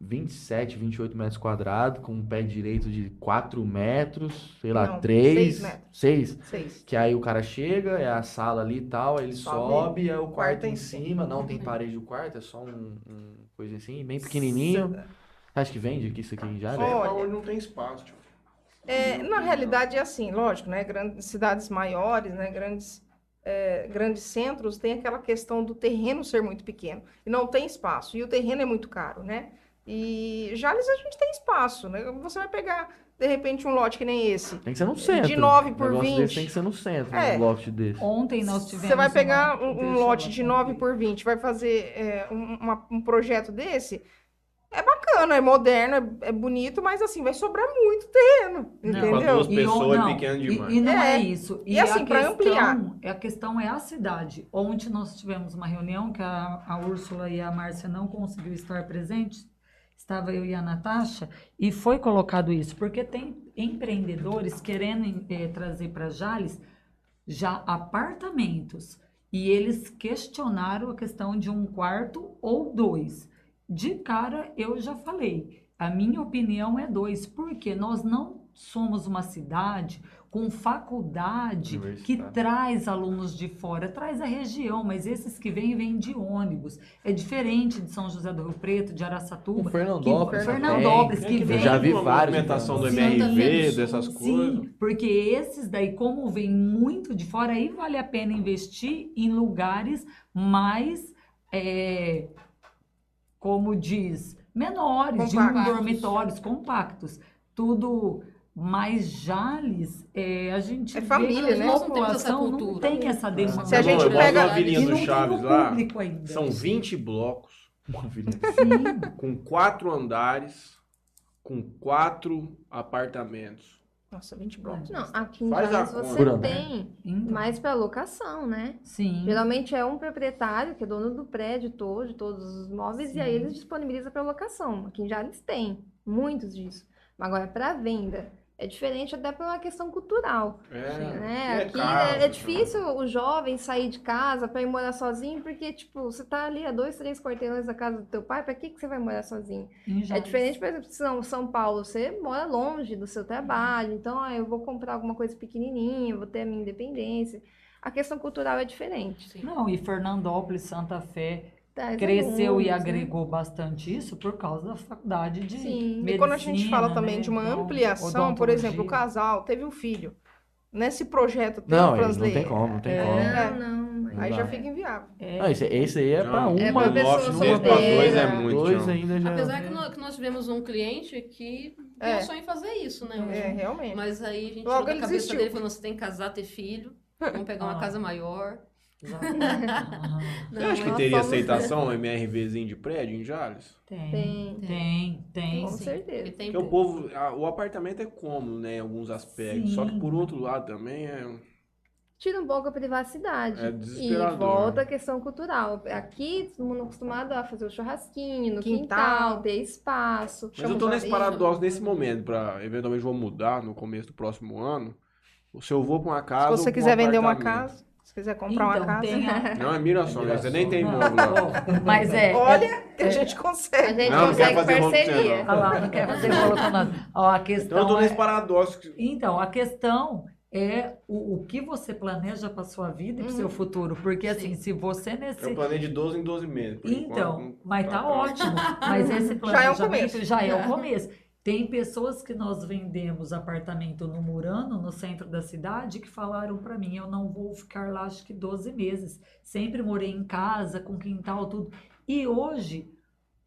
27, 28 metros quadrados, com um pé direito de 4 metros, sei lá, não, 3, 6 metros. 6. 6. Que aí o cara chega, é a sala ali e tal, aí ele sobe, sobe é o quarto, quarto em cima. cima. Não tem parede do quarto, é só um, um coisa assim, bem pequenininho. Acho que vende aqui isso aqui já? Olha, não tem espaço, tipo. É, na realidade é assim, lógico, né? Grandes cidades maiores, né? Grandes, é, grandes centros tem aquela questão do terreno ser muito pequeno e não tem espaço e o terreno é muito caro, né? E Jales a gente tem espaço, né? Você vai pegar de repente um lote que nem esse. Tem que ser no centro. De 9 por 20. tem que ser no centro, é. um lote desse. Ontem nós tivemos. Você vai pegar um, um lote de 9 por 20, vai fazer é, um, uma, um projeto desse, é bacana, é moderno, é, é, bonito, mas assim, vai sobrar muito terreno, não. entendeu? Para duas pessoas é pequeno demais. E, e não é, é isso. E, e assim, para ampliar. A questão é a cidade. Ontem nós tivemos uma reunião que a, a Úrsula e a Márcia não conseguiu estar presentes, estava eu e a Natasha, e foi colocado isso, porque tem empreendedores querendo é, trazer para Jales já apartamentos, e eles questionaram a questão de um quarto ou dois. De cara, eu já falei, a minha opinião é dois, porque nós não somos uma cidade com faculdade que traz alunos de fora, traz a região, mas esses que vêm, vêm de ônibus. É diferente de São José do Rio Preto, de Araçatuba. O Fernandópolis. Que, Fernandópolis, que vem. Eu já vi vários. Movimentação do MRV, dessas coisas. Sim, porque esses daí, como vem muito de fora, aí vale a pena investir em lugares mais. É, como diz, menores, compactos. de um dormitórios compactos. Tudo mais Jales, é, a gente é família, né? A população não tem essa demanda. Se a gente pega a vilinha do Chaves lá, são 20 blocos, com quatro andares, com quatro apartamentos. Nossa, 20 blocos. Não, aqui em Jales você tem mais para locação, né? Sim. Geralmente é um proprietário que é dono do prédio todo, de todos os móveis, Sim. e aí eles disponibilizam para locação. Aqui em Jales tem muitos disso. Agora, para venda, é diferente até por uma questão cultural. É, né? É Aqui casa, é, é, difícil o jovem sair de casa para ir morar sozinho, porque, tipo, você tá ali a dois, três quarteirões da casa do teu pai, para que, que você vai morar sozinho? É diferente, por exemplo, se São Paulo, você mora longe do seu trabalho, então, ah, eu vou comprar alguma coisa pequenininha, vou ter a minha independência. A questão cultural é diferente. Sim. Não, e Fernandópolis, Santa Fé, cresceu e né? agregou né? bastante isso por causa da faculdade de Sim. Medicina, e quando a gente fala também né? de uma então, ampliação, por exemplo, o casal teve um filho. Nesse projeto tem não, não tem como, não tem é, como. É, não, Aí não já fica inviável. É. Não, esse, esse aí é para uma, é pra pessoa mesmo para dois é muito. Dois ainda já... Apesar que nós, que nós tivemos um cliente que é. pensou em fazer isso, né? É, realmente. Mas aí a gente Logo tirou da cabeça desistiu. dele e falou, você tem que casar, ter filho, vamos pegar uma ah. casa maior. Você acha que teria aceitação no MRVzinho de prédio em Jales? Tem, tem, tem, tem com sim. certeza. Porque o povo, a, o apartamento é cômodo, né, em alguns aspectos, sim. só que por outro lado também é tira um pouco a privacidade. É e volta a questão cultural. Aqui, todo mundo acostumado a fazer o churrasquinho no quintal, quintal ter espaço. Mas eu tô nesse paradoxo nesse momento, para eventualmente vou mudar no começo do próximo ano. Se eu vou para uma casa. Se você quiser vender uma casa. Se quiser comprar então, uma casa. A... Não, é Mirassol, você nem tem imóvel lá. Mas é. Olha, é, que a gente consegue. A gente não, consegue não parceria. Olha lá, não quer fazer rolo com nada. Ó, a questão. Então eu tô nesse é... paradoxo. Então, a questão é o, o que você planeja para sua vida e para o seu uhum. futuro. Porque, assim, Sim. assim, se você nesse. Eu planejei de 12 em 12 meses. Então, enquanto, mas tá, tá ótimo. Mas esse planejamento já é o começo. Já é o começo. Tem pessoas que nós vendemos apartamento no Murano, no centro da cidade, que falaram para mim: eu não vou ficar lá acho que 12 meses. Sempre morei em casa, com quintal, tudo. E hoje,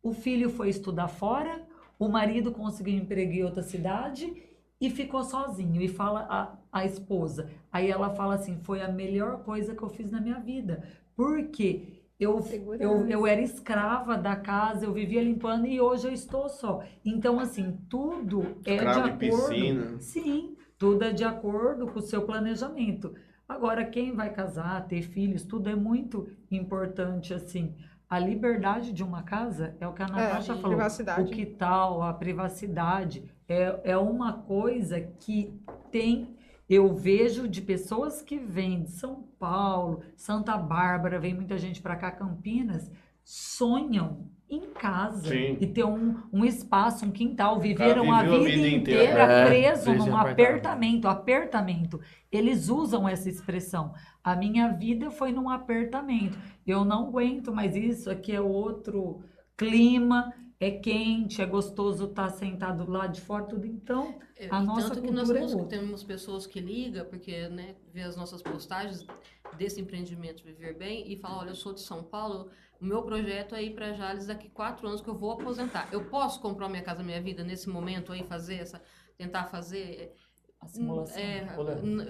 o filho foi estudar fora, o marido conseguiu emprego em outra cidade e ficou sozinho. E fala a, a esposa. Aí ela fala assim: foi a melhor coisa que eu fiz na minha vida. Porque eu, eu, eu era escrava da casa, eu vivia limpando e hoje eu estou só. Então, assim, tudo é de acordo. Piscina. Sim, tudo é de acordo com o seu planejamento. Agora, quem vai casar, ter filhos, tudo é muito importante, assim. A liberdade de uma casa é o que a é, Natasha é, falou. Privacidade. O que tal, a privacidade, é, é uma coisa que tem eu vejo de pessoas que vêm de São Paulo, Santa Bárbara, vem muita gente para cá, Campinas, sonham em casa Sim. e ter um, um espaço, um quintal, viveram a vida, a vida inteira, é, preso num apertamento, apertamento. Eles usam essa expressão. A minha vida foi num apertamento. Eu não aguento mais isso, aqui é outro clima é quente, é gostoso estar tá sentado lá de fora, tudo. Então, é, a nossa tanto que nós é temos, temos pessoas que ligam, porque né, vê as nossas postagens desse empreendimento Viver Bem e falam, olha, eu sou de São Paulo, o meu projeto é ir para Jales daqui quatro anos que eu vou aposentar. Eu posso comprar minha casa, minha vida nesse momento aí, fazer essa, tentar fazer a simulação. É,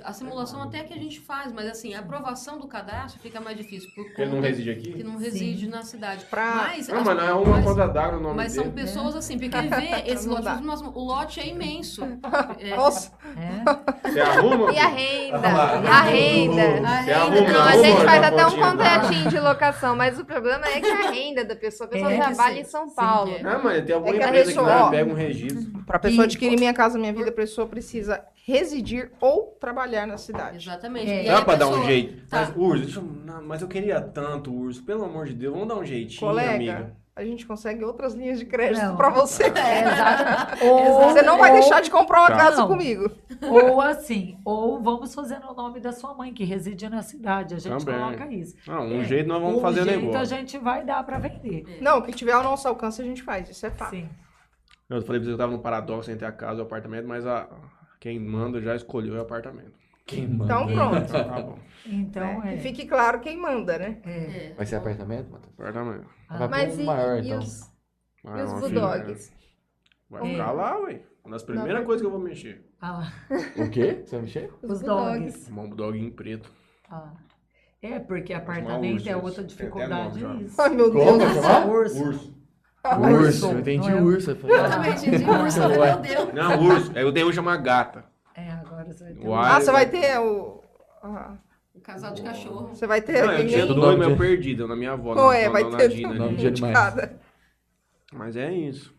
a simulação até que a gente faz, mas assim, a aprovação do cadastro fica mais difícil. Por Porque não reside aqui? Que não reside Sim. na cidade. Pra... Mas, não, mas não é uma conta d'água o nome Mas dele. são pessoas assim, porque ele vê esse lote, o lote é imenso. É, Nossa! É. Você arruma? E a renda? e a renda? Você arruma? Não, a gente faz até um contratinho de locação, mas o problema é que a renda da pessoa, a pessoa é, trabalha em São Paulo. Sim, é. Não, mas tem alguma é empresa que, pessoa, que pega um registro. Para a pessoa adquirir Minha Casa Minha Vida, a pessoa precisa residir ou trabalhar na cidade. Exatamente. É. Dá pra pessoa... dar um jeito. Tá. Mas, Urso, eu... Não, mas eu queria tanto, Urso. Pelo amor de Deus, vamos dar um jeitinho, Colega, amiga. A gente consegue outras linhas de crédito para você. É, exatamente. Ou, você não vai ou, deixar de comprar uma tá. casa não. comigo. Ou assim, ou vamos fazer no nome da sua mãe, que reside na cidade. A gente Também. coloca isso. Não, um é. jeito nós vamos um fazer o negócio. a gente vai dar para vender. Não, o que tiver ao nosso alcance a gente faz. Isso é fato. Sim. Eu falei pra você que eu tava no paradoxo entre a casa e o apartamento, mas a, quem manda já escolheu o apartamento. Quem manda. Então pronto. tá bom. Então é. é. fique claro quem manda, né? É. é. Vai ser apartamento, Matheus? Apartamento. Ah, mas e, maior, e então. os, e os bulldogs? Vai ficar lá, ué. Uma das primeiras coisas que eu vou mexer. Ah lá. O quê? Você vai mexer? Os, os dogs. Um bulldog em preto. Ah. É, porque apartamento é outra dificuldade. Isso. Ai, meu Deus. Como? Urso. Urso. Urso, eu entendi é urso. Eu, falei, eu também entendi urso, meu Deus. Não, urso. Eu tenho uma gata. É, agora você vai ter. Ah, você vai ter o. O casal de cachorro. Você vai ter. Não, eu tinha dois, mas eu perdi, deu na minha avó. Não é, vai ter. Nome de cada. Mas é isso.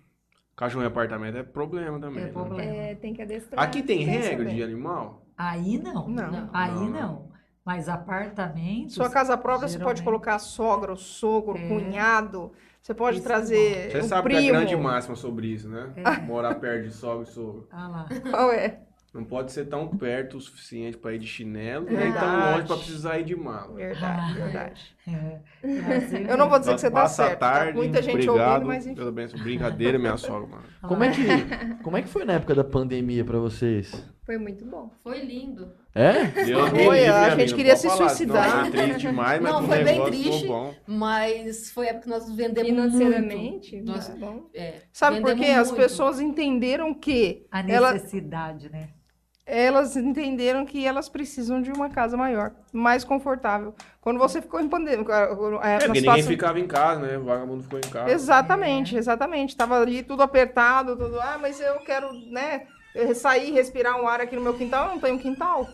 Cachorro em apartamento é problema também. É né? problema. É, tem que adestrar. Aqui tem regra de animal? Aí não. Não. não. Aí não. não. Mas apartamento. Sua casa própria geralmente... você pode colocar sogra, sogro, é. cunhado. Você pode isso trazer. Você sabe primo. que é a grande máxima sobre isso, né? É. Morar perto de sogra e sogro. Ah lá. Qual é? Não pode ser tão perto o suficiente para ir de chinelo, nem tão longe para precisar ir de mala. Verdade, ah, verdade. É. Eu não vou dizer que você tá certo. Tarde, tá muita gente obrigado ouvindo, mas enfim. Pela benção. Brincadeira, minha sogra, mano. Como é, que, como é que foi na época da pandemia para vocês? Foi muito bom. Foi lindo. É? Deus foi, a gente queria se falar, suicidar. Não, foi triste demais, mas não, foi bem triste, mas foi a época que nós vendemos Financeiramente, muito. Nós, bom. É, Sabe por quê? As pessoas entenderam que... A necessidade, ela... né? elas entenderam que elas precisam de uma casa maior, mais confortável. Quando você ficou em pandemia... É, porque situação... ninguém ficava em casa, né? O vagabundo ficou em casa. Exatamente, é. exatamente. Tava ali tudo apertado, tudo... Ah, mas eu quero, né, sair, respirar um ar aqui no meu quintal. Eu não tenho quintal.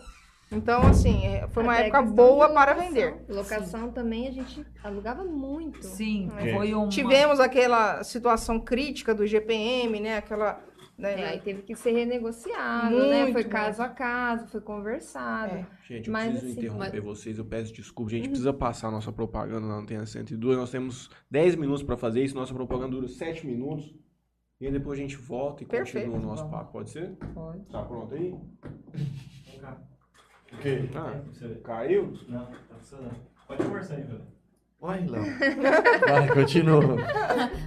Então, assim, é, foi uma Até época boa para vender. Locação Sim. também a gente alugava muito. Sim, foi uma... Tivemos aquela situação crítica do GPM, né? Aquela né? É, aí teve que ser renegociado, Muito né? Foi caso a caso, foi conversado. É. Gente, eu mas, preciso assim, interromper mas... vocês, eu peço desculpa. A gente precisa passar a nossa propaganda na Antena 102. Nós temos 10 minutos para fazer isso, nossa propaganda dura 7 minutos. E aí depois a gente volta e Perfeito. continua o nosso papo. Pode ser? Pode. Tá pronto aí? O quê? Ah, caiu? Não, tá funcionando. Pode forçar aí, velho. Vai, Léo. Vai, continua.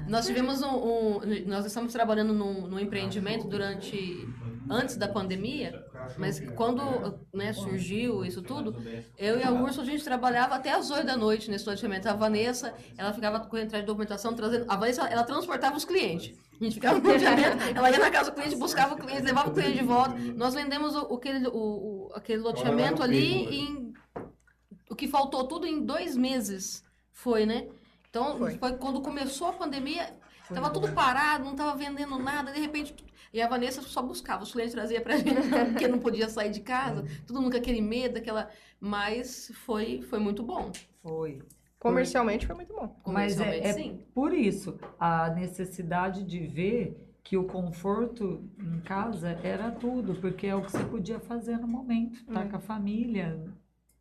Nós tivemos um, um, Nós estamos trabalhando num, num empreendimento durante. Antes da pandemia, mas quando né, surgiu isso tudo, eu e a Urso a gente trabalhava até as 8 da noite nesse loteamento. A Vanessa, ela ficava correndo atrás de documentação, trazendo. A Vanessa, ela transportava os clientes. A gente ficava no loteamento, ela ia na casa do cliente, buscava o cliente, levava o cliente de volta. Nós vendemos o, aquele, o, aquele loteamento ali em. O que faltou tudo em dois meses. Foi, né? Então, foi, foi quando começou a pandemia, foi tava tudo parado, não tava vendendo nada, de repente. E a Vanessa só buscava, os clientes traziam pra gente, porque não podia sair de casa, todo mundo com aquele medo, aquela. Mas foi, foi muito bom. Foi. Comercialmente foi muito bom. Mas é, é sim. por isso, a necessidade de ver que o conforto em casa era tudo, porque é o que você podia fazer no momento, tá hum. com a família,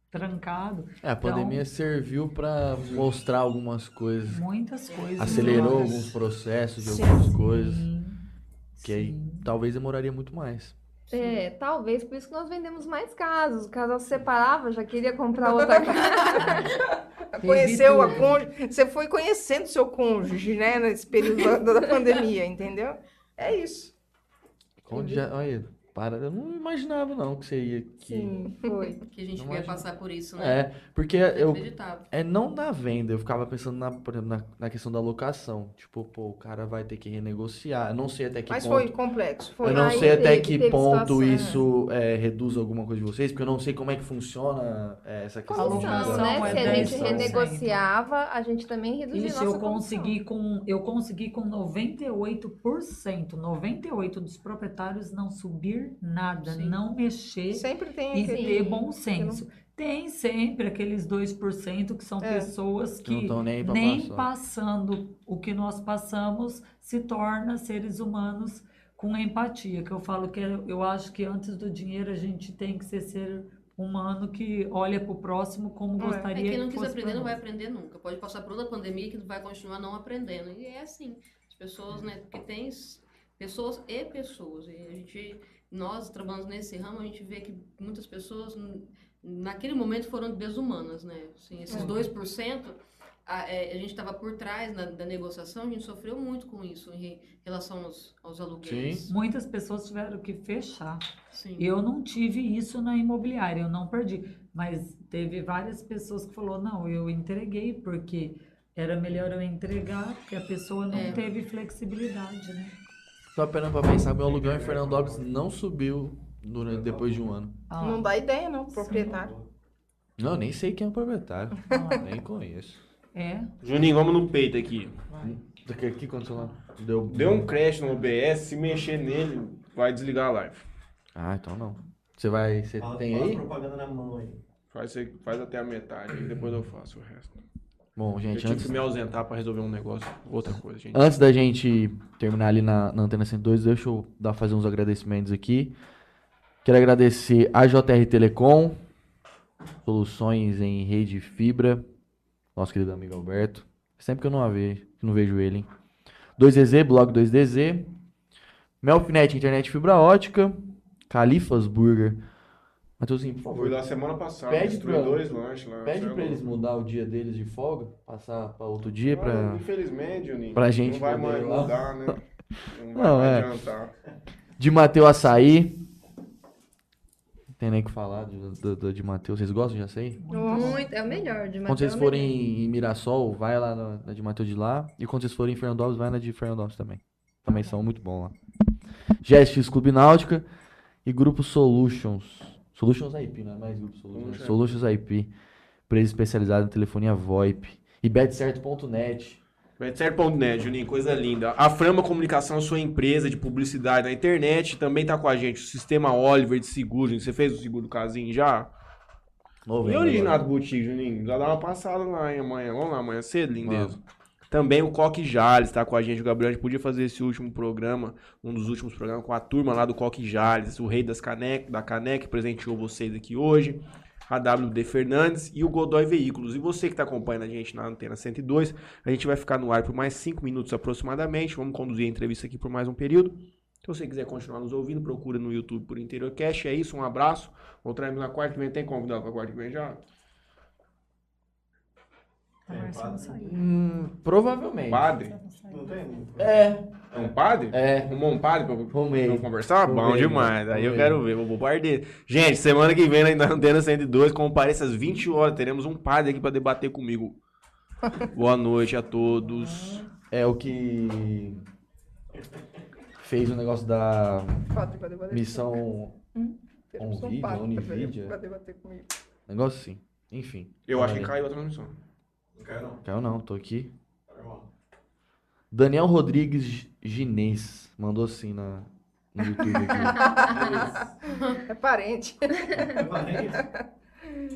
trancado. É, a pandemia então, serviu para mostrar algumas coisas. Muitas coisas. Acelerou alguns processos de sim, algumas coisas. Que aí talvez demoraria muito mais. É, talvez por isso que nós vendemos mais casos. O casal se separava, já queria comprar outra casa. Conheceu a cônjuge. Você foi conhecendo seu cônjuge, né? Nesse período da, da pandemia, entendeu? É isso. Onde já, olha, para, eu não imaginava não que você ia que Sim, foi. que a gente não ia passar por isso, né? É, porque eu é não na venda, eu ficava pensando na, por exemplo, na, na, questão da locação. Tipo, pô, o cara vai ter que renegociar. Eu não sei até que Mas ponto. Mas foi complexo, foi. Eu não Aí sei teve, até que ponto isso é, reduz alguma coisa de vocês, porque eu não sei como é que funciona é, essa questão. Comissão, né? Se a gente renegociava, a gente também reduzia isso eu consegui com eu consegui com 98%, 98 dos proprietários não subir nada, Sim. não mexer sempre tem e ter bom senso. Não... Tem sempre aqueles 2% que são é. pessoas que nem, nem passando o que nós passamos se torna seres humanos com empatia, que eu falo que eu acho que antes do dinheiro a gente tem que ser ser humano que olha para o próximo como é. gostaria é, quem não quis aprender não vai aprender nunca. Pode passar por outra pandemia que vai continuar não aprendendo. E é assim. As pessoas, né, que tem pessoas e pessoas. E a gente nós trabalhamos nesse ramo, a gente vê que muitas pessoas naquele momento foram desumanas, né? Assim, esses é. 2%, a, é, a gente estava por trás na, da negociação, a gente sofreu muito com isso em relação aos, aos aluguéis. Sim. Muitas pessoas tiveram que fechar. Sim. Eu não tive isso na imobiliária, eu não perdi. Mas teve várias pessoas que falou não, eu entreguei porque era melhor eu entregar, porque a pessoa não é. teve flexibilidade, né? Só pena pra pensar, meu aluguel em Fernandópolis não subiu durante, depois de um ano. Ah. Não dá ideia, não, proprietário. Não, nem sei quem é o proprietário. Ah. Nem conheço. É? Juninho, vamos no peito aqui. Aqui, aqui quando lá. Deu, Deu um crash no OBS, se mexer nele, vai desligar a live. Ah, então não. Você vai. Você fala, tem fala aí? propaganda na mão aí. Faz, faz até a metade, depois eu faço o resto. Bom, gente, eu antes... que me ausentar para resolver um negócio, outra coisa, gente. Antes da gente terminar ali na, na Antena 102, deixa eu dar, fazer uns agradecimentos aqui. Quero agradecer a JR Telecom, soluções em rede fibra, nosso querido amigo Alberto. Sempre que eu não, vejo, não vejo ele, hein? 2DZ, blog 2DZ. Melfinet, internet fibra ótica. Califas Burger, Matheusinho, por favor. Fui lá semana passada, pede pra, dois lanches lá. Pede pra eles mudar o dia deles de folga, passar pra outro dia pra... Infelizmente, Juninho. Pra gente Não vai mais mudar, né? Não vai Não, é. adiantar. De Mateu Açaí. Não tem nem o que falar de, de, de Mateus. Vocês gostam de açaí? Muito, é o melhor de Mateus. Quando vocês é forem em Mirassol, vai lá na, na de Mateus de lá. E quando vocês forem em Fernandópolis, vai na de Fernandópolis também. Também são muito bons lá. GSX Clube Náutica e Grupo Solutions. Solutions IP, não é mais Grupo Solutions. Uhum. Solutions IP. Empresa especializada em telefonia VoIP. E betcerto.net. Betcerto.net, Juninho, coisa linda. A Frama Comunicação, sua empresa de publicidade na internet, também está com a gente. O sistema Oliver de seguro. Você fez o seguro casinho já? Novembro, e originado boutique, Juninho? Já dá uma passada lá em amanhã. Vamos lá amanhã cedo, lindeza. Também o Coque Jales está com a gente. O Gabriel a gente podia fazer esse último programa, um dos últimos programas, com a turma lá do Coque Jales, o rei das canecas, da caneca, presenteou vocês aqui hoje. A WD Fernandes e o Godoy Veículos. E você que está acompanhando a gente na Antena 102, a gente vai ficar no ar por mais 5 minutos aproximadamente. Vamos conduzir a entrevista aqui por mais um período. Se você quiser continuar nos ouvindo, procura no YouTube por Interior Cash. É isso, um abraço. Voltaremos na quarta que vem. Tem convidado pra quarta que vem já? Saiu. Hum, provavelmente. Padre? Não tem? É, É um padre? é. Arrumou um padre pra. Vamos conversar? Bom Arrumei, demais. Aí eu quero ver, vou dele. Gente, semana que vem na Antena 102, compareça às 20 horas, teremos um padre aqui pra debater comigo. Boa noite a todos. É o que fez o negócio da missão. Um. Vai debater comigo. Negócio assim. Enfim. Eu acho que É, caiu a transmissão. Não quero não. Caiu não, tô aqui. Tá. Daniel Rodrigues Ginês mandou assim na, no YouTube aqui. É parente.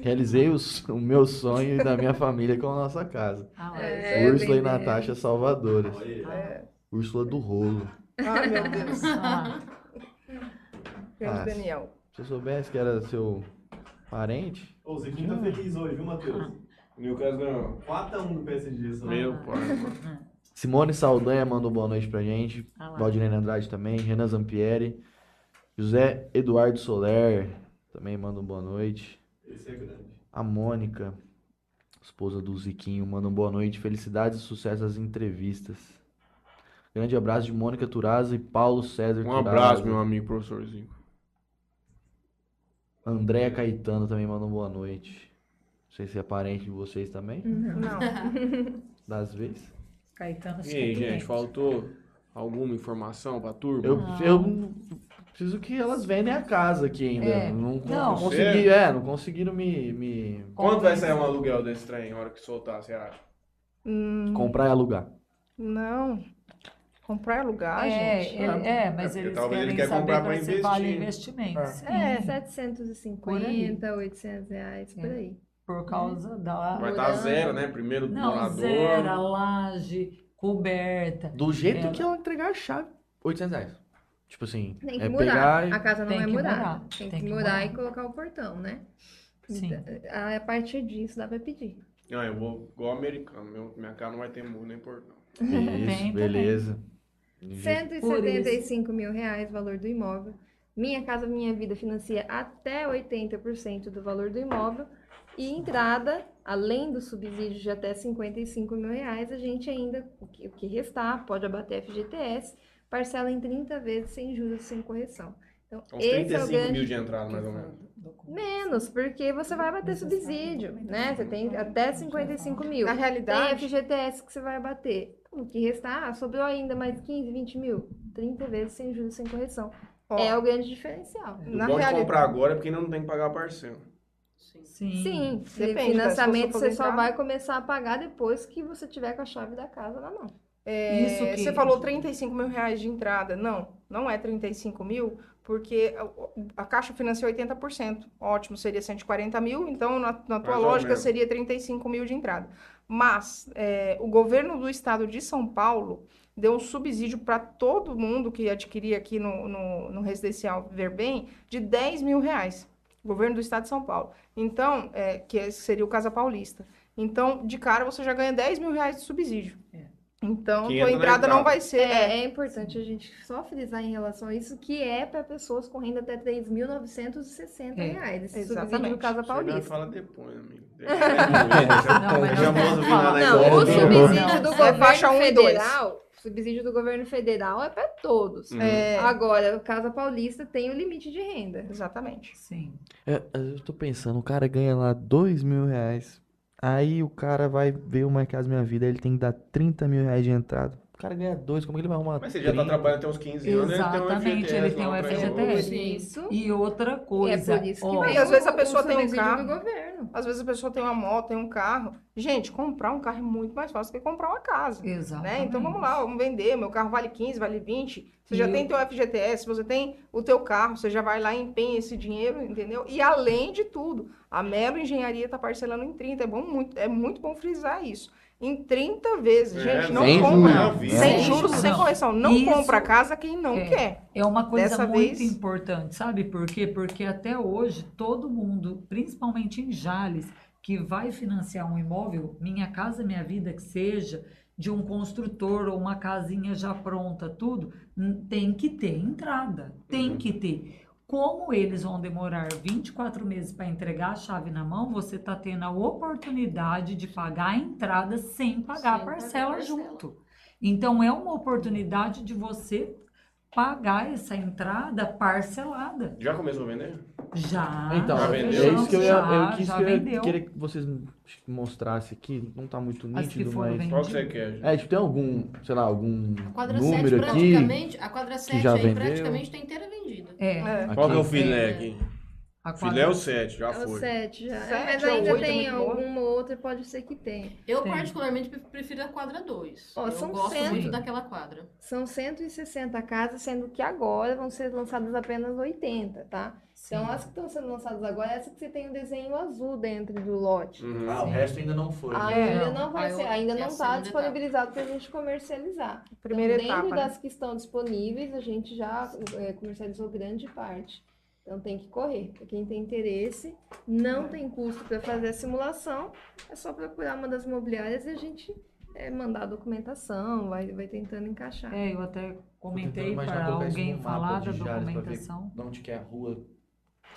Realizei os- o meu sonho e da minha família com a nossa casa. Ah. É, Úrsula e bem Natasha Salvadoras. É. Úrsula do rolo. Ah, meu Deus. Ah, Ah, Daniel. Se eu soubesse que era seu parente. Ô, o Ziquinho tá feliz hoje, viu, Matheus? Newcastle ganhou. 4x1 do PSG, só. Meu pai. Simone Saldanha mandou boa noite pra gente. ah. Valdinei Andrade também. Renan Zampieri. José Eduardo Soler também manda um boa noite. Esse é grande. A Mônica, esposa do Ziquinho, manda um boa noite. Felicidades e sucesso às entrevistas. Grande abraço de Mônica Turaza e Paulo César Um Turaza. abraço, meu amigo professorzinho. Andréa Caetano também manda um boa noite. Não sei se é parente de vocês também, Não. das vezes. Caetano E aí, gente, faltou alguma informação pra turma? Eu, eu preciso que elas vendem a casa aqui ainda. É. Não, Não. consegui, é, não conseguiram me, me Quanto vai sair um aluguel desse trem, na hora que soltar, você acha? Hum, comprar e alugar. não. Comprar e alugar, É, gente. ele- é, mas É eles talvez ele quer comprar pra se vale investir. investimento. É. É, Por aí. 750, 800 reais, por É. aí. Por causa da... Vai estar zero, né? Primeiro do Não, morador. zero, a laje, coberta. Do jeito Ela- que eu entregar a chave, 800 reais. Tipo assim, Tem que é murar. pegar e... A casa não Tem é murar, Tem, tem que que murar. e colocar o portão, né? Sim. A a partir disso dá pra pedir. Não, eu vou igual americano. Meu, minha casa não vai ter muro nem portão. Isso, Tem beleza. Do jeito- 175 mil reais, valor do imóvel. Minha Casa Minha Vida financia até 80% do valor do imóvel. E entrada, além do subsídio de até 55 mil reais, a gente ainda, o que, restar, pode abater FGTS, parcela em 30 vezes sem juros, sem correção. Então, Uns esse é o 35 grande... mil de entrada, mais ou menos. Menos, porque você vai bater subsídio, né? Você tem até 55 mil. Na Tem realidade, FGTS que você vai bater. O que restar, ah, sobrou ainda mais 15, 20 mil. 30 vezes sem juros, sem correção. ó, É o grande diferencial. O na bom de realidade, comprar agora porque ainda não tem que pagar a parcela. Sim. Sim. Sim, Depende, financiamento né? Você só vai começar a pagar depois que você tiver com a chave da casa na mão. é, Isso que- você falou 35 mil reais de entrada. Não, não é 35 mil, porque a, a Caixa financia 80%. Ótimo, seria 140 mil, então na, na tua Mais lógica seria 35 mil de entrada. Mas é, o governo do estado de São Paulo deu um subsídio para todo mundo que adquiria aqui no, no, no residencial Viver Bem de 10 mil reais. Governo do estado de São Paulo. Então, é, que esse seria o Casa Paulista. Então, de cara, você já ganha 10 mil reais de subsídio. É. Então, Que tua entra na entrada não vai ser. É, é importante a gente só frisar em relação a isso, que é para pessoas com renda até R$ 3.960 É, reais. Esse exatamente. subsídio do Casa Paulista. fala depois, amigo. Não, mas não na Não, escola. o subsídio Não, do é governo federal, subsídio do governo federal é para todos. Hum. É, Agora, o Casa Paulista tem o limite de renda. exatamente. Sim. É, eu tô pensando, o cara ganha lá 2 mil reais. Aí o cara vai ver uma Casa Minha Vida, ele tem que dar 30 mil reais de entrada. O cara ganha dois, como que ele vai arrumar Mas você já tá 30? trabalhando até uns 15 anos, Exatamente, ele tem um lá pra ele. FGTS. Por isso, E outra é coisa, por isso que ó, vem E às vezes a o- pessoa o tem um subsídio carro. do governo. Às vezes a pessoa tem uma moto, tem um carro. Gente, comprar um carro é muito mais fácil que comprar uma casa. exatamente. Né? Então vamos lá, vamos vender. Meu carro vale 15, vale 20. Você já E tem teu FGTS, você tem o teu carro, você já vai lá e empenha esse dinheiro, entendeu? E além de tudo, a Melo Engenharia está parcelando em 30. É, bom, muito, é muito bom frisar isso. Em 30 vezes, É, gente, não sem compra. juros, Sem juros, sem correção. Não Isso- compra casa quem não É. quer. É uma coisa Dessa muito vez- importante, sabe por quê? Porque até hoje todo mundo, principalmente em Jales, que vai financiar um imóvel, Minha Casa Minha Vida, que seja de um construtor ou uma casinha já pronta, tudo, tem que ter entrada, tem que ter. Como eles vão demorar 24 meses para entregar a chave na mão, você está tendo a oportunidade de pagar a entrada sem pagar sem a parcela, parcela junto. Então, é uma oportunidade de você pagar essa entrada parcelada. Já começou a vender? Já. Então, já vendeu? é isso que eu, ia, já, eu quis que vendeu. queria que vocês mostrassem aqui. Não tá muito As nítido, mas. Qual que você quer? gente? É, tipo, tem algum, sei lá, algum A quadra 7 número aqui? praticamente, a quadra 7 já aí vendeu? praticamente tá inteira vendida. É. É. Qual que é o Aqui. filé É. aqui? A Filé é o 7, já É o foi. 7 já. Sete Mas ou ainda oito é tem alguma outra, pode ser que tenha. Eu, Tem. particularmente, pre- prefiro a quadra 2. Ó, eu são gosto cento. muito daquela quadra. São 160 casas, sendo que agora vão ser lançadas apenas 80, tá? Então, Sim. as que estão sendo lançadas agora, é essa que você tem o desenho azul dentro do lote. Uhum. Ah, o resto ainda não foi. Ah, É. ainda não vai ser, ainda é não está disponibilizado para a gente comercializar. Primeira então, dentro etapa, né? das que estão disponíveis, a gente já é, comercializou grande parte. Então tem que correr. Para quem tem interesse, não tem custo para fazer a simulação, é só procurar uma das imobiliárias e a gente é, mandar a documentação, vai, vai tentando encaixar. É, eu até comentei para isso alguém falar da documentação. De onde que é a rua.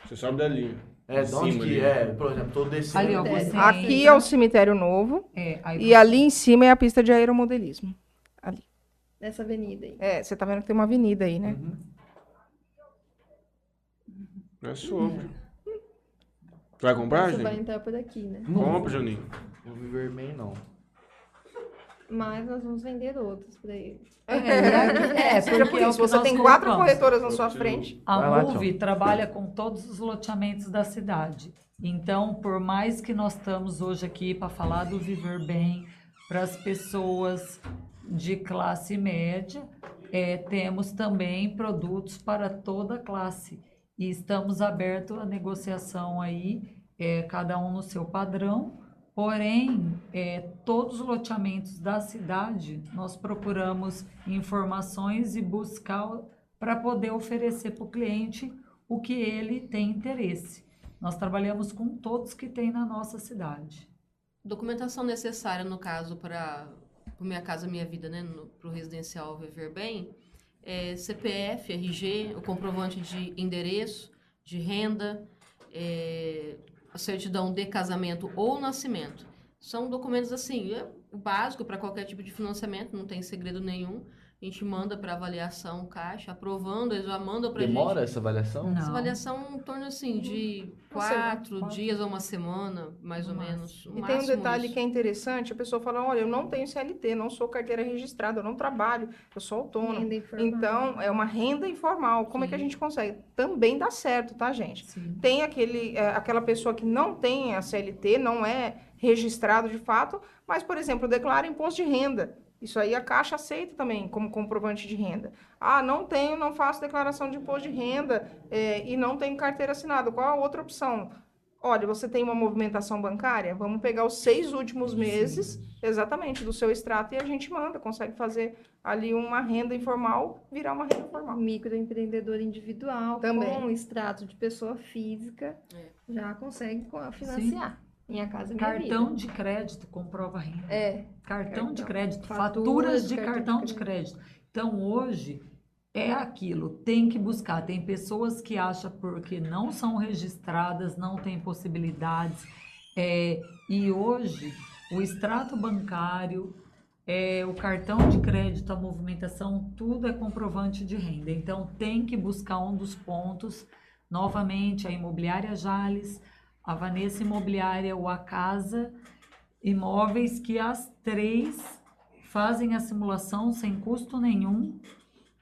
Você sobe dali. É, de onde que ali. é? Por exemplo, tô descendo. Ali, ó, você Aqui entra- é o cemitério novo É, aí e você- ali em cima é a pista de aeromodelismo. Nessa avenida aí. É, você tá vendo que tem uma avenida aí, né? Uhum. É sobre. Tu vai comprar, Você vai entrar por aqui, né? Compra, Juninho. Não viver bem, não. Mas nós vamos vender outros para eles. É, é, Seja porque por é o isso, que você nós tem quatro colocamos. corretoras na sua frente. A Vai lá, MUVI trabalha com todos os loteamentos da cidade. Então, por mais que nós estamos hoje aqui para falar do viver bem para as pessoas de classe média, é, temos também produtos para toda a classe. E estamos abertos à negociação aí, é, cada um no seu padrão. Porém, é, todos os loteamentos da cidade, nós procuramos informações e buscar para poder oferecer para o cliente o que ele tem interesse. Nós trabalhamos com todos que tem na nossa cidade. Documentação necessária, no caso, para Minha Casa Minha Vida, né? Para o residencial Viver Bem, é CPF, RG, o comprovante de endereço, de renda, é, a certidão de casamento ou nascimento. São documentos assim, é o básico para qualquer tipo de financiamento, não tem segredo nenhum. A gente manda para avaliação caixa, aprovando, eles já mandam para gente. Demora essa avaliação? Não. Essa avaliação em torno assim de quatro quatro. dias a uma semana, mais ou menos. no E tem um detalhe isso. que é interessante, a pessoa fala, olha, eu não tenho CLT, não sou carteira registrada, eu não trabalho, eu sou autônomo. Renda informal. Então, é uma renda informal. Como é que a Sim. gente consegue? Também dá certo, tá, gente? Sim. Tem aquele, é, aquela pessoa que não tem a CLT, não é registrado de fato, mas, por exemplo, declara imposto de renda. Isso aí a Caixa aceita também como comprovante de renda. Ah, não tenho, não faço declaração de imposto de renda é, e não tenho carteira assinada. Qual a outra opção? Olha, você tem uma movimentação bancária? Vamos pegar os seis últimos meses, exatamente, do seu extrato e a gente manda. Consegue fazer ali uma renda informal virar uma renda formal. microempreendedor individual Também. com extrato de pessoa física É. já consegue co- financiar. Minha casa minha Cartão vida. de crédito comprova renda. É, Cartão de Cartão. crédito, Faturas faturas de de cartão cartão de de crédito. Então, hoje, é aquilo, tem que buscar. Tem pessoas que acham porque não são registradas, não têm possibilidades. É, e hoje, o extrato bancário, é, o cartão de crédito, a movimentação, tudo é comprovante de renda. Então, tem que buscar um dos pontos. Novamente, a imobiliária Jales, a Vanessa Imobiliária ou a Casa Imóveis, que as três fazem a simulação sem custo nenhum.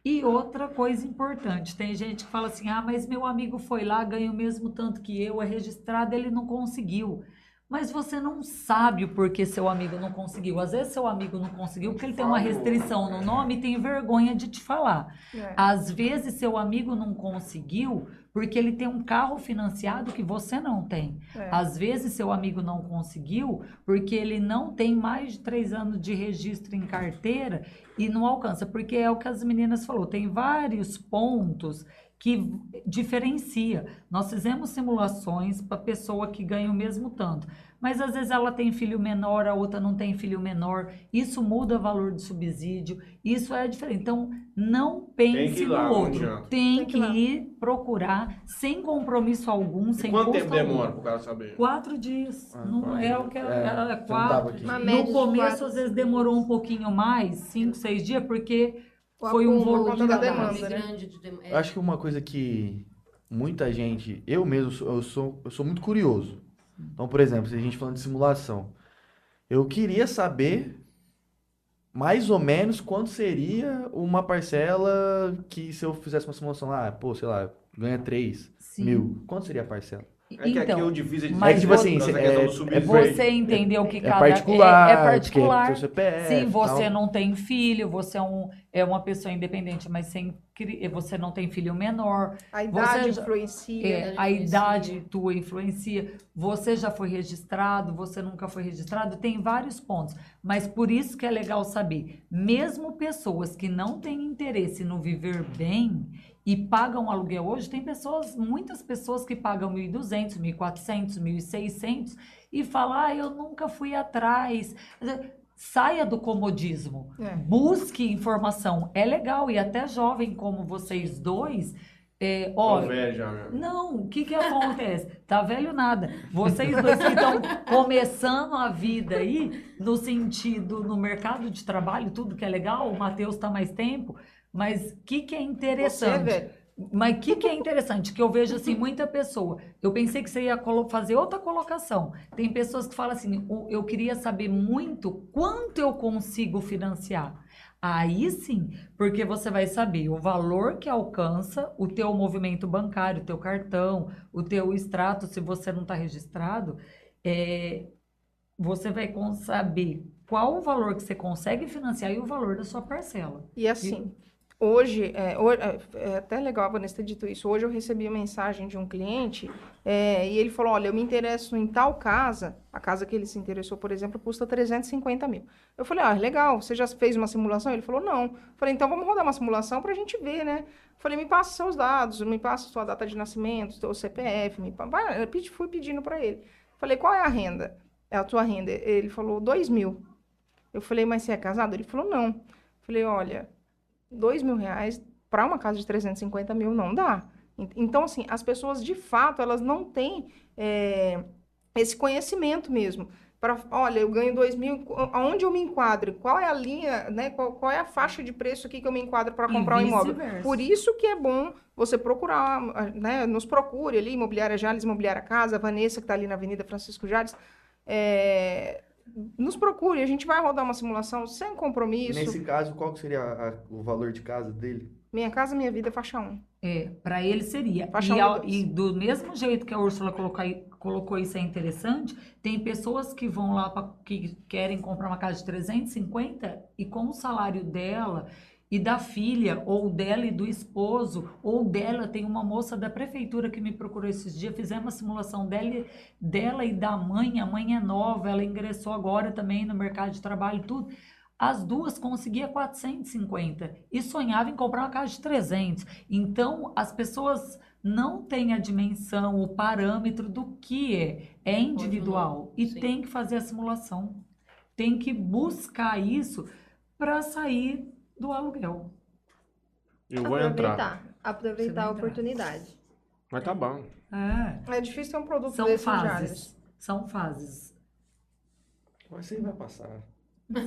E outra coisa importante, tem gente que fala assim: ah, mas meu amigo foi lá, ganha o mesmo tanto que eu, é registrado, ele não conseguiu. Mas você não sabe o porquê seu amigo não conseguiu. Às vezes seu amigo não conseguiu porque ele tem uma restrição no nome e tem vergonha de te falar. É. Às vezes seu amigo não conseguiu porque ele tem um carro financiado que você não tem. É. Às vezes seu amigo não conseguiu porque ele não tem mais de três anos de registro em carteira e não alcança. Porque é o que as meninas falou, tem vários pontos que diferencia. Nós fizemos simulações para pessoa que ganha o mesmo tanto, mas às vezes ela tem filho menor, a outra não tem filho menor. Isso muda o valor do subsídio, isso é diferente. Então, não pense lá, no outro. Tem, Tem que que, ir procurar, sem compromisso algum, E sem quanto custo tempo demora algum. pro cara saber? Quatro dias. Ah, não quatro é o que é, É, é não tava quatro. No começo, quatro, às vezes, demorou um pouquinho mais, cinco, seis dias, porque O foi um volume da demanda, né? grande de dem- é. Eu acho que uma coisa que muita gente, eu mesmo, sou- eu sou, eu sou muito curioso. Então, por exemplo, se a gente falando de simulação, eu queria saber mais ou menos quanto seria uma parcela que se eu fizesse uma simulação lá, pô, sei lá, ganha 3 Sim. mil. Quanto seria a parcela? É que aqui o difícil é de mas é que, tipo você- assim, é- questão do é subsídio. Você entendeu que É cada particular, é, é porque particular. seu CPF, Sim, você tal. não tem filho, você é, um, é uma pessoa independente, mas sem, cri- você não tem filho menor. A idade já- influencia. É, idade a idade tua influencia. Você já foi registrado, você nunca foi registrado, tem vários pontos. Mas por isso que é legal saber, mesmo pessoas que não têm interesse no viver bem e pagam aluguel hoje, tem pessoas, muitas pessoas que pagam 1.200, 1.400, 1.600 e falam, ah, eu nunca fui atrás. Saia do comodismo. É. Busque informação. É legal. E até jovem como vocês dois, é, velho já, meu. não, o que que acontece? Tá velho nada. Vocês dois que estão começando a vida aí, no sentido, no mercado de trabalho, tudo que é legal, o Matheus tá mais tempo, mas o que que é Você, interessante? velho. Mas o que, que é interessante? Que eu vejo assim, muita pessoa. Eu pensei que você ia fazer outra colocação. Tem pessoas que falam assim: "O- eu queria saber muito quanto eu consigo financiar. Aí sim, porque você vai saber o valor que alcança o teu movimento bancário, o teu cartão, o teu extrato, se você não está registrado, é, você vai saber qual o valor que você consegue financiar e o valor da sua parcela. E assim, hoje, é, ho- é, é até legal a Vanessa ter dito isso. Hoje eu recebi uma mensagem de um cliente é, e ele falou: Olha, eu me interesso em tal casa. A casa que ele se interessou, por exemplo, custa 350 mil. Eu falei: Ah, legal, você já fez uma simulação? Ele falou: Não. Eu falei: Então vamos rodar uma simulação para a gente ver, né? Eu falei: Me passa seus dados, me passa sua data de nascimento, seu CPF. Me eu fui pedindo para ele. Falei: Qual é a renda? É a tua renda? Ele falou: 2 mil. Eu falei: Mas você é casado? Ele falou: Não. Eu falei: Olha dois mil reais para uma casa de 350 mil não dá. En- Então, assim, as pessoas de fato elas não têm é, esse conhecimento mesmo. Para, olha, eu ganho dois mil, aonde eu me enquadro? Qual é a linha, né? Qual, qual é a faixa de preço aqui que eu me enquadro para comprar um imóvel? Por isso que é bom você procurar, né? Nos procure ali, Imobiliária Jales, Imobiliária Casa, Vanessa, que está ali na Avenida Francisco Jales. é, nos procure, a gente vai rodar uma simulação sem compromisso. Nesse caso, qual que seria a- o valor de casa dele? Minha casa, minha vida, faixa 1. É, para ele seria. Faixa E, ao- e do mesmo jeito que a Úrsula colocou, colocou isso é interessante, tem pessoas que vão lá pra, que querem comprar uma casa de 350 e com o salário dela e da filha, ou dela e do esposo, ou dela, tem uma moça da prefeitura que me procurou esses dias, fizemos uma simulação dela, e- dela e da mãe, a mãe é nova, ela ingressou agora também no mercado de trabalho, tudo. As duas conseguia 450 e sonhava em comprar uma casa de 300. Então, as pessoas não têm a dimensão, o parâmetro do que é. É individual e Sim. tem que fazer a simulação. Tem que buscar isso para sair do aluguel. Eu vou entrar. Aproveitar. Aproveitar Você vai a entrar. oportunidade. Mas tá bom. É, É difícil ter um produto são desse fases. Jales. São fases. Mas isso aí vai passar.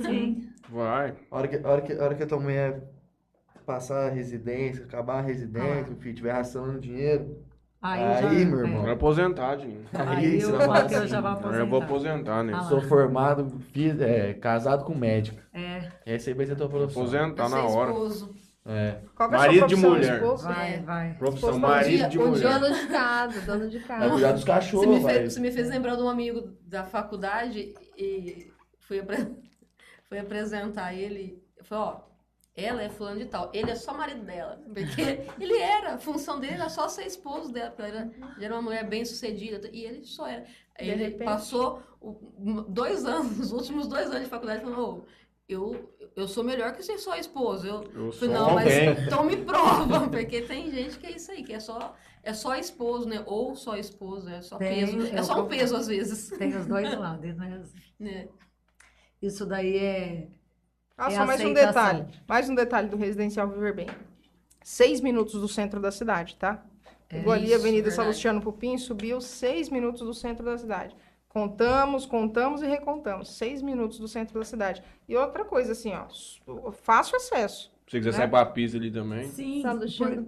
Sim. Vai. A hora que, a hora que, a hora que a tua mulher passar a residência, acabar a residência, Ah. o filho estiver racionando dinheiro, Aí, Aí, já, meu Vai irmão. aposentar, Dinho. Aí, você o vai Matheus assim, já vai Agora eu vou aposentar. aposentar, né? Ah. Sou formado, fiz, é, casado com médico. É, Essa aí vai ser a tua profissão. Aposentar na hora. esposo. É. Qual que é a Marido de mulher. esposo? vai, É. vai. Profissão marido dia- de um mulher. Dono de casa, dono de Vai casa. cuidar dos Você cachorros, me, vai. fez, você me fez lembrar de um amigo da faculdade e fui, apre- fui apresentar ele. Eu falei, ó, ela é fulano de tal, ele é só marido dela. Porque ele era, a função dele era só ser esposo dela, porque ela era, era uma mulher bem sucedida, e ele só era. Ele repente. passou o- dois anos, os últimos dois anos de faculdade, falando, ô, eu, eu sou melhor que ser só esposo. Eu, Eu falei, sou não, mas alguém. então me prova, porque tem gente que é isso aí, que é só, é só esposo, né? Ou só esposo, é só Tem, peso. é É só um peso às vezes. Tem os dois lados, né? né? Isso daí é. Ah, É só mais um detalhe. Mais um detalhe do residencial Viver Bem. Seis minutos do centro da cidade, tá? É Pegou ali a Avenida verdade. Salustiano Pupim, subiu seis minutos do centro da cidade. Contamos, contamos e recontamos. Seis minutos do centro da cidade. E outra coisa, assim, ó, fácil acesso. Se você quiser Né? sair pra pista ali também. Sim,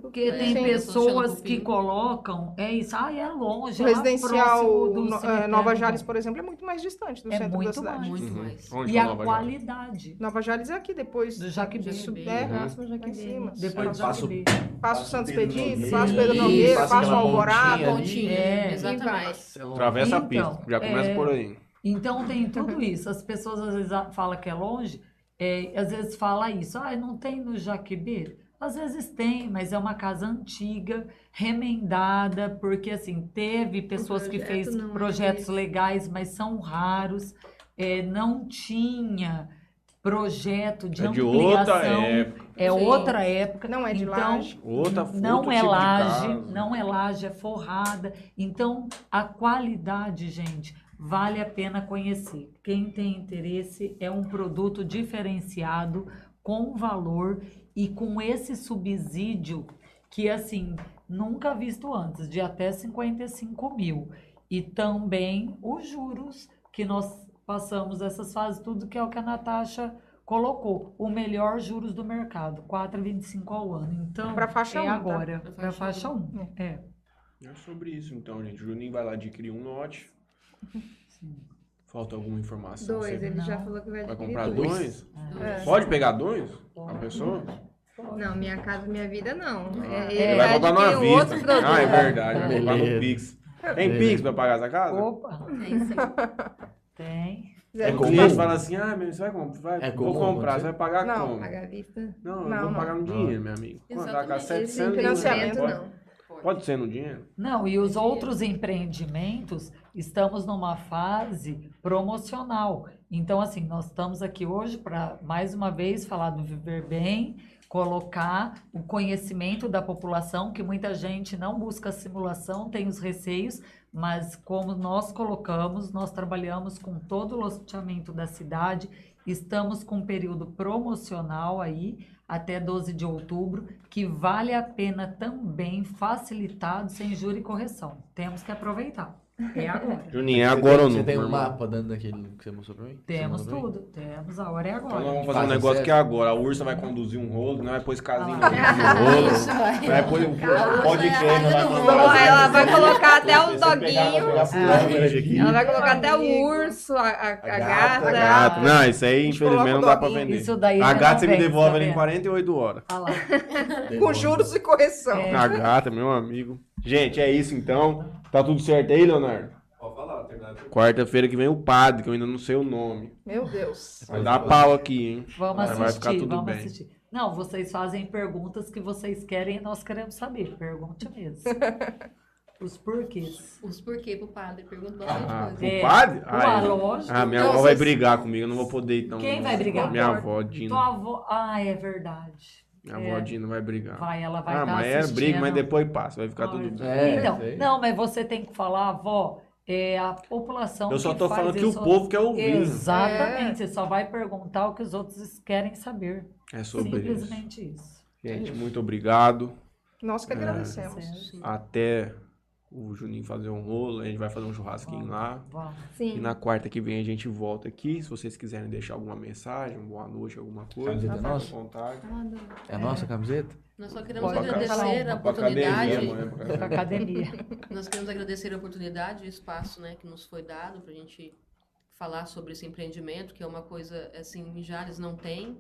porque tem Sim, pessoas que colocam, é isso, ah, é longe, O é residencial no- cemitério. Nova Jales, por exemplo, é muito mais distante do É centro da muito cidade. mais. Muito Uhum. mais. Onde E é a Nova Jales? qualidade Nova Jales é aqui, depois. do Jaquibê. Jaquibê. É, Próximo lá em Jaquibê. cima. Depois do Passo- Jaquibê. Passo Passa Santos Nogueira. Passo Pedro Nogueira, passa Passo Alvorada. pontinha. Pontinha, É. exatamente. Atravessa a Então, pista. Já começa é- por aí. Então tem tudo isso. As pessoas às vezes a- falam que é longe, é, às vezes fala isso, ah, não tem no Jaquibê. Às vezes tem, mas é uma casa antiga, remendada, porque assim, teve pessoas que fez é projetos esse. legais, mas são raros. É, não tinha projeto de É de ampliação. outra época. É Sim. outra época. Não é de então, laje. Outra não outro é tipo de laje, casa. não é laje, é forrada. Então, a qualidade, gente, vale a pena conhecer. Quem tem interesse é um produto diferenciado, com valor e com esse subsídio que, assim, nunca visto antes, de até 55 mil. E também os juros que nós passamos essas fases, tudo que é o que a Natasha colocou. O melhor juros do mercado, 4,25 ao ano. Então, Pra faixa é um, tá? agora, Pra para faixa faixa 1. É. É sobre isso então, gente. O Juninho vai lá adquirir um lote. Falta alguma informação? Dois, Você ele já falou que vai vai adquirir comprar dois. dois? É. Pode pegar dois? A pessoa? Não, minha casa, minha vida, não. Ah, É, ele ele vai comprar numa adquirir um outro vista. produto. Ah, é verdade. Vai comprar no Beleza. Pix. Tem. Pix pra pagar essa casa? Opa, É isso aí. tem. Zé O comum. cliente fala assim, ah, meu, você vai comprar? Vai, É vou comum comprar, você vai pagar Não, como? Pagar à vista. Não, eu Não, vou não. pagar no dinheiro, meu amigo. Quanto? Tá com Exatamente. 700 Esse financiamento, pode, não. pode ser no dinheiro? Não, e os outros empreendimentos, estamos numa fase promocional. Então, assim, nós estamos aqui hoje para, mais uma vez, falar do Viver Bem, colocar o conhecimento da população, que muita gente não busca simulação, tem os receios, mas como nós colocamos, nós trabalhamos com todo o loteamento da cidade, estamos com um período promocional aí, até 12 de outubro, que vale a pena também facilitado, sem juro e correção. Temos que aproveitar. É agora. Juninho, é agora ou não? Você tem um mapa dando daquele que você mostrou pra mim? Temos pra mim? tudo. Temos, a hora é Então nós agora. vamos fazer um Faz negócio acesso. que é agora. A Ursa vai conduzir um rolo, não vai pôr esse casinho Ah. no rolo. Isso, vai. Pôr o pode é vai Ela vai colocar até o vai doguinho. aqui. Ela vai colocar até o urso, a, a, a gata. A gata. Não, isso aí infelizmente não dá pra vender. Isso daí A já gata você me devolve tá ela em vendo? 48 horas. Olha lá. Com juros e correção. É. A gata, meu amigo. Gente, é isso então. Tá tudo certo aí, Leonardo? Pode falar, terminar. Quarta-feira que vem o padre, que eu ainda não sei o nome. Meu Deus. Vai dar pau aqui, hein? Vamos Mas vai assistir, ficar tudo vamos bem. assistir. Não, vocês fazem perguntas que vocês querem e nós queremos saber. Pergunte mesmo. Os porquês. Os porquê pro padre, pergunta bastante Ah, coisa. É. o padre? Ah, é. lógico. Ah, minha Não, avó vai brigar comigo, eu não vou poder então. Quem vai brigar? Minha avó, Dina. Tua avó. Ah, é verdade. Avó É. Vai brigar. Vai, ela vai ah, estar mas é assistindo. briga, mas depois passa, vai ficar Ai, tudo bem. É, então, sei. não, mas você tem que falar, avó, é a população Eu só faz falando que o isso. povo quer ouvir. Exatamente, você só vai perguntar o que os outros querem saber. É sobre isso. Simplesmente isso. Gente, muito obrigado. Nós que É. agradecemos. Até o Juninho fazer um rolo, a gente vai fazer um churrasquinho lá. Vamos. E Sim. na quarta que vem a gente volta aqui. Se vocês quiserem deixar alguma mensagem, boa noite, alguma coisa, Camiseta nossa? vontade. É a nossa camiseta? Nós só queremos Pode agradecer a Pra academia, oportunidade. pra Pra academia. Nós queremos agradecer a oportunidade e o espaço né, que nos foi dado para a gente falar sobre esse empreendimento, que é uma coisa assim, em Jales não tem,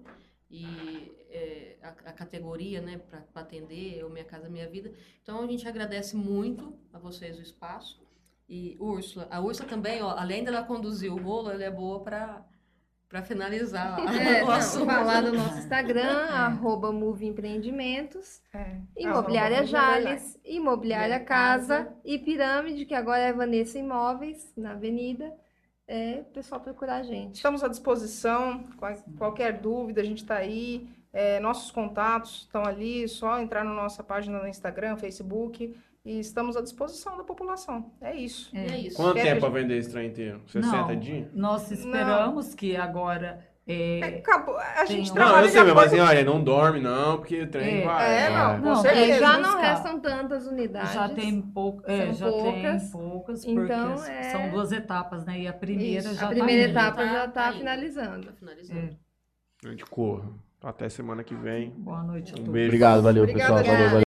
e é, a, a categoria né, para atender, o Minha Casa Minha Vida. Então a gente agradece muito a vocês o espaço. E Úrsula, a Úrsula também, ó, além dela conduzir o rolo, ela é boa para finalizar É, o não, assunto. falar do nosso Instagram, arroba Move Empreendimentos, É. Imobiliária Arroba Jales, Imobiliária Imobiliária Casa Casa. e Pirâmide, que agora é Vanessa Imóveis, na Avenida. é o pessoal procurar a gente. Estamos à disposição, qual- qualquer dúvida, a gente está aí. É, nossos contatos estão ali, só entrar na nossa página no Instagram, Facebook, e estamos à disposição da população. É isso. E é isso. Quanto Quer tempo que pra a vender esse trem inteiro? 60 Não, dias? Nós esperamos que agora É, é, acabou. A Tem gente Não, trabalha eu de sei, mas assim, olha, não dorme não, porque o trem É, vai. é, vai. não, Não, certeza. É, já não buscar. restam tantas unidades. já tem pouco, é, São já poucas. tem poucas, Então, porque é- são duas etapas, né? E a primeira Isso. já a tá primeira indo. etapa Tá- já tá está indo. finalizando. Tá finalizando. É. A gente corra. Até semana que vem. Boa noite a Um todos. beijo. Obrigado, valeu, Obrigada, pessoal. Valeu, valeu.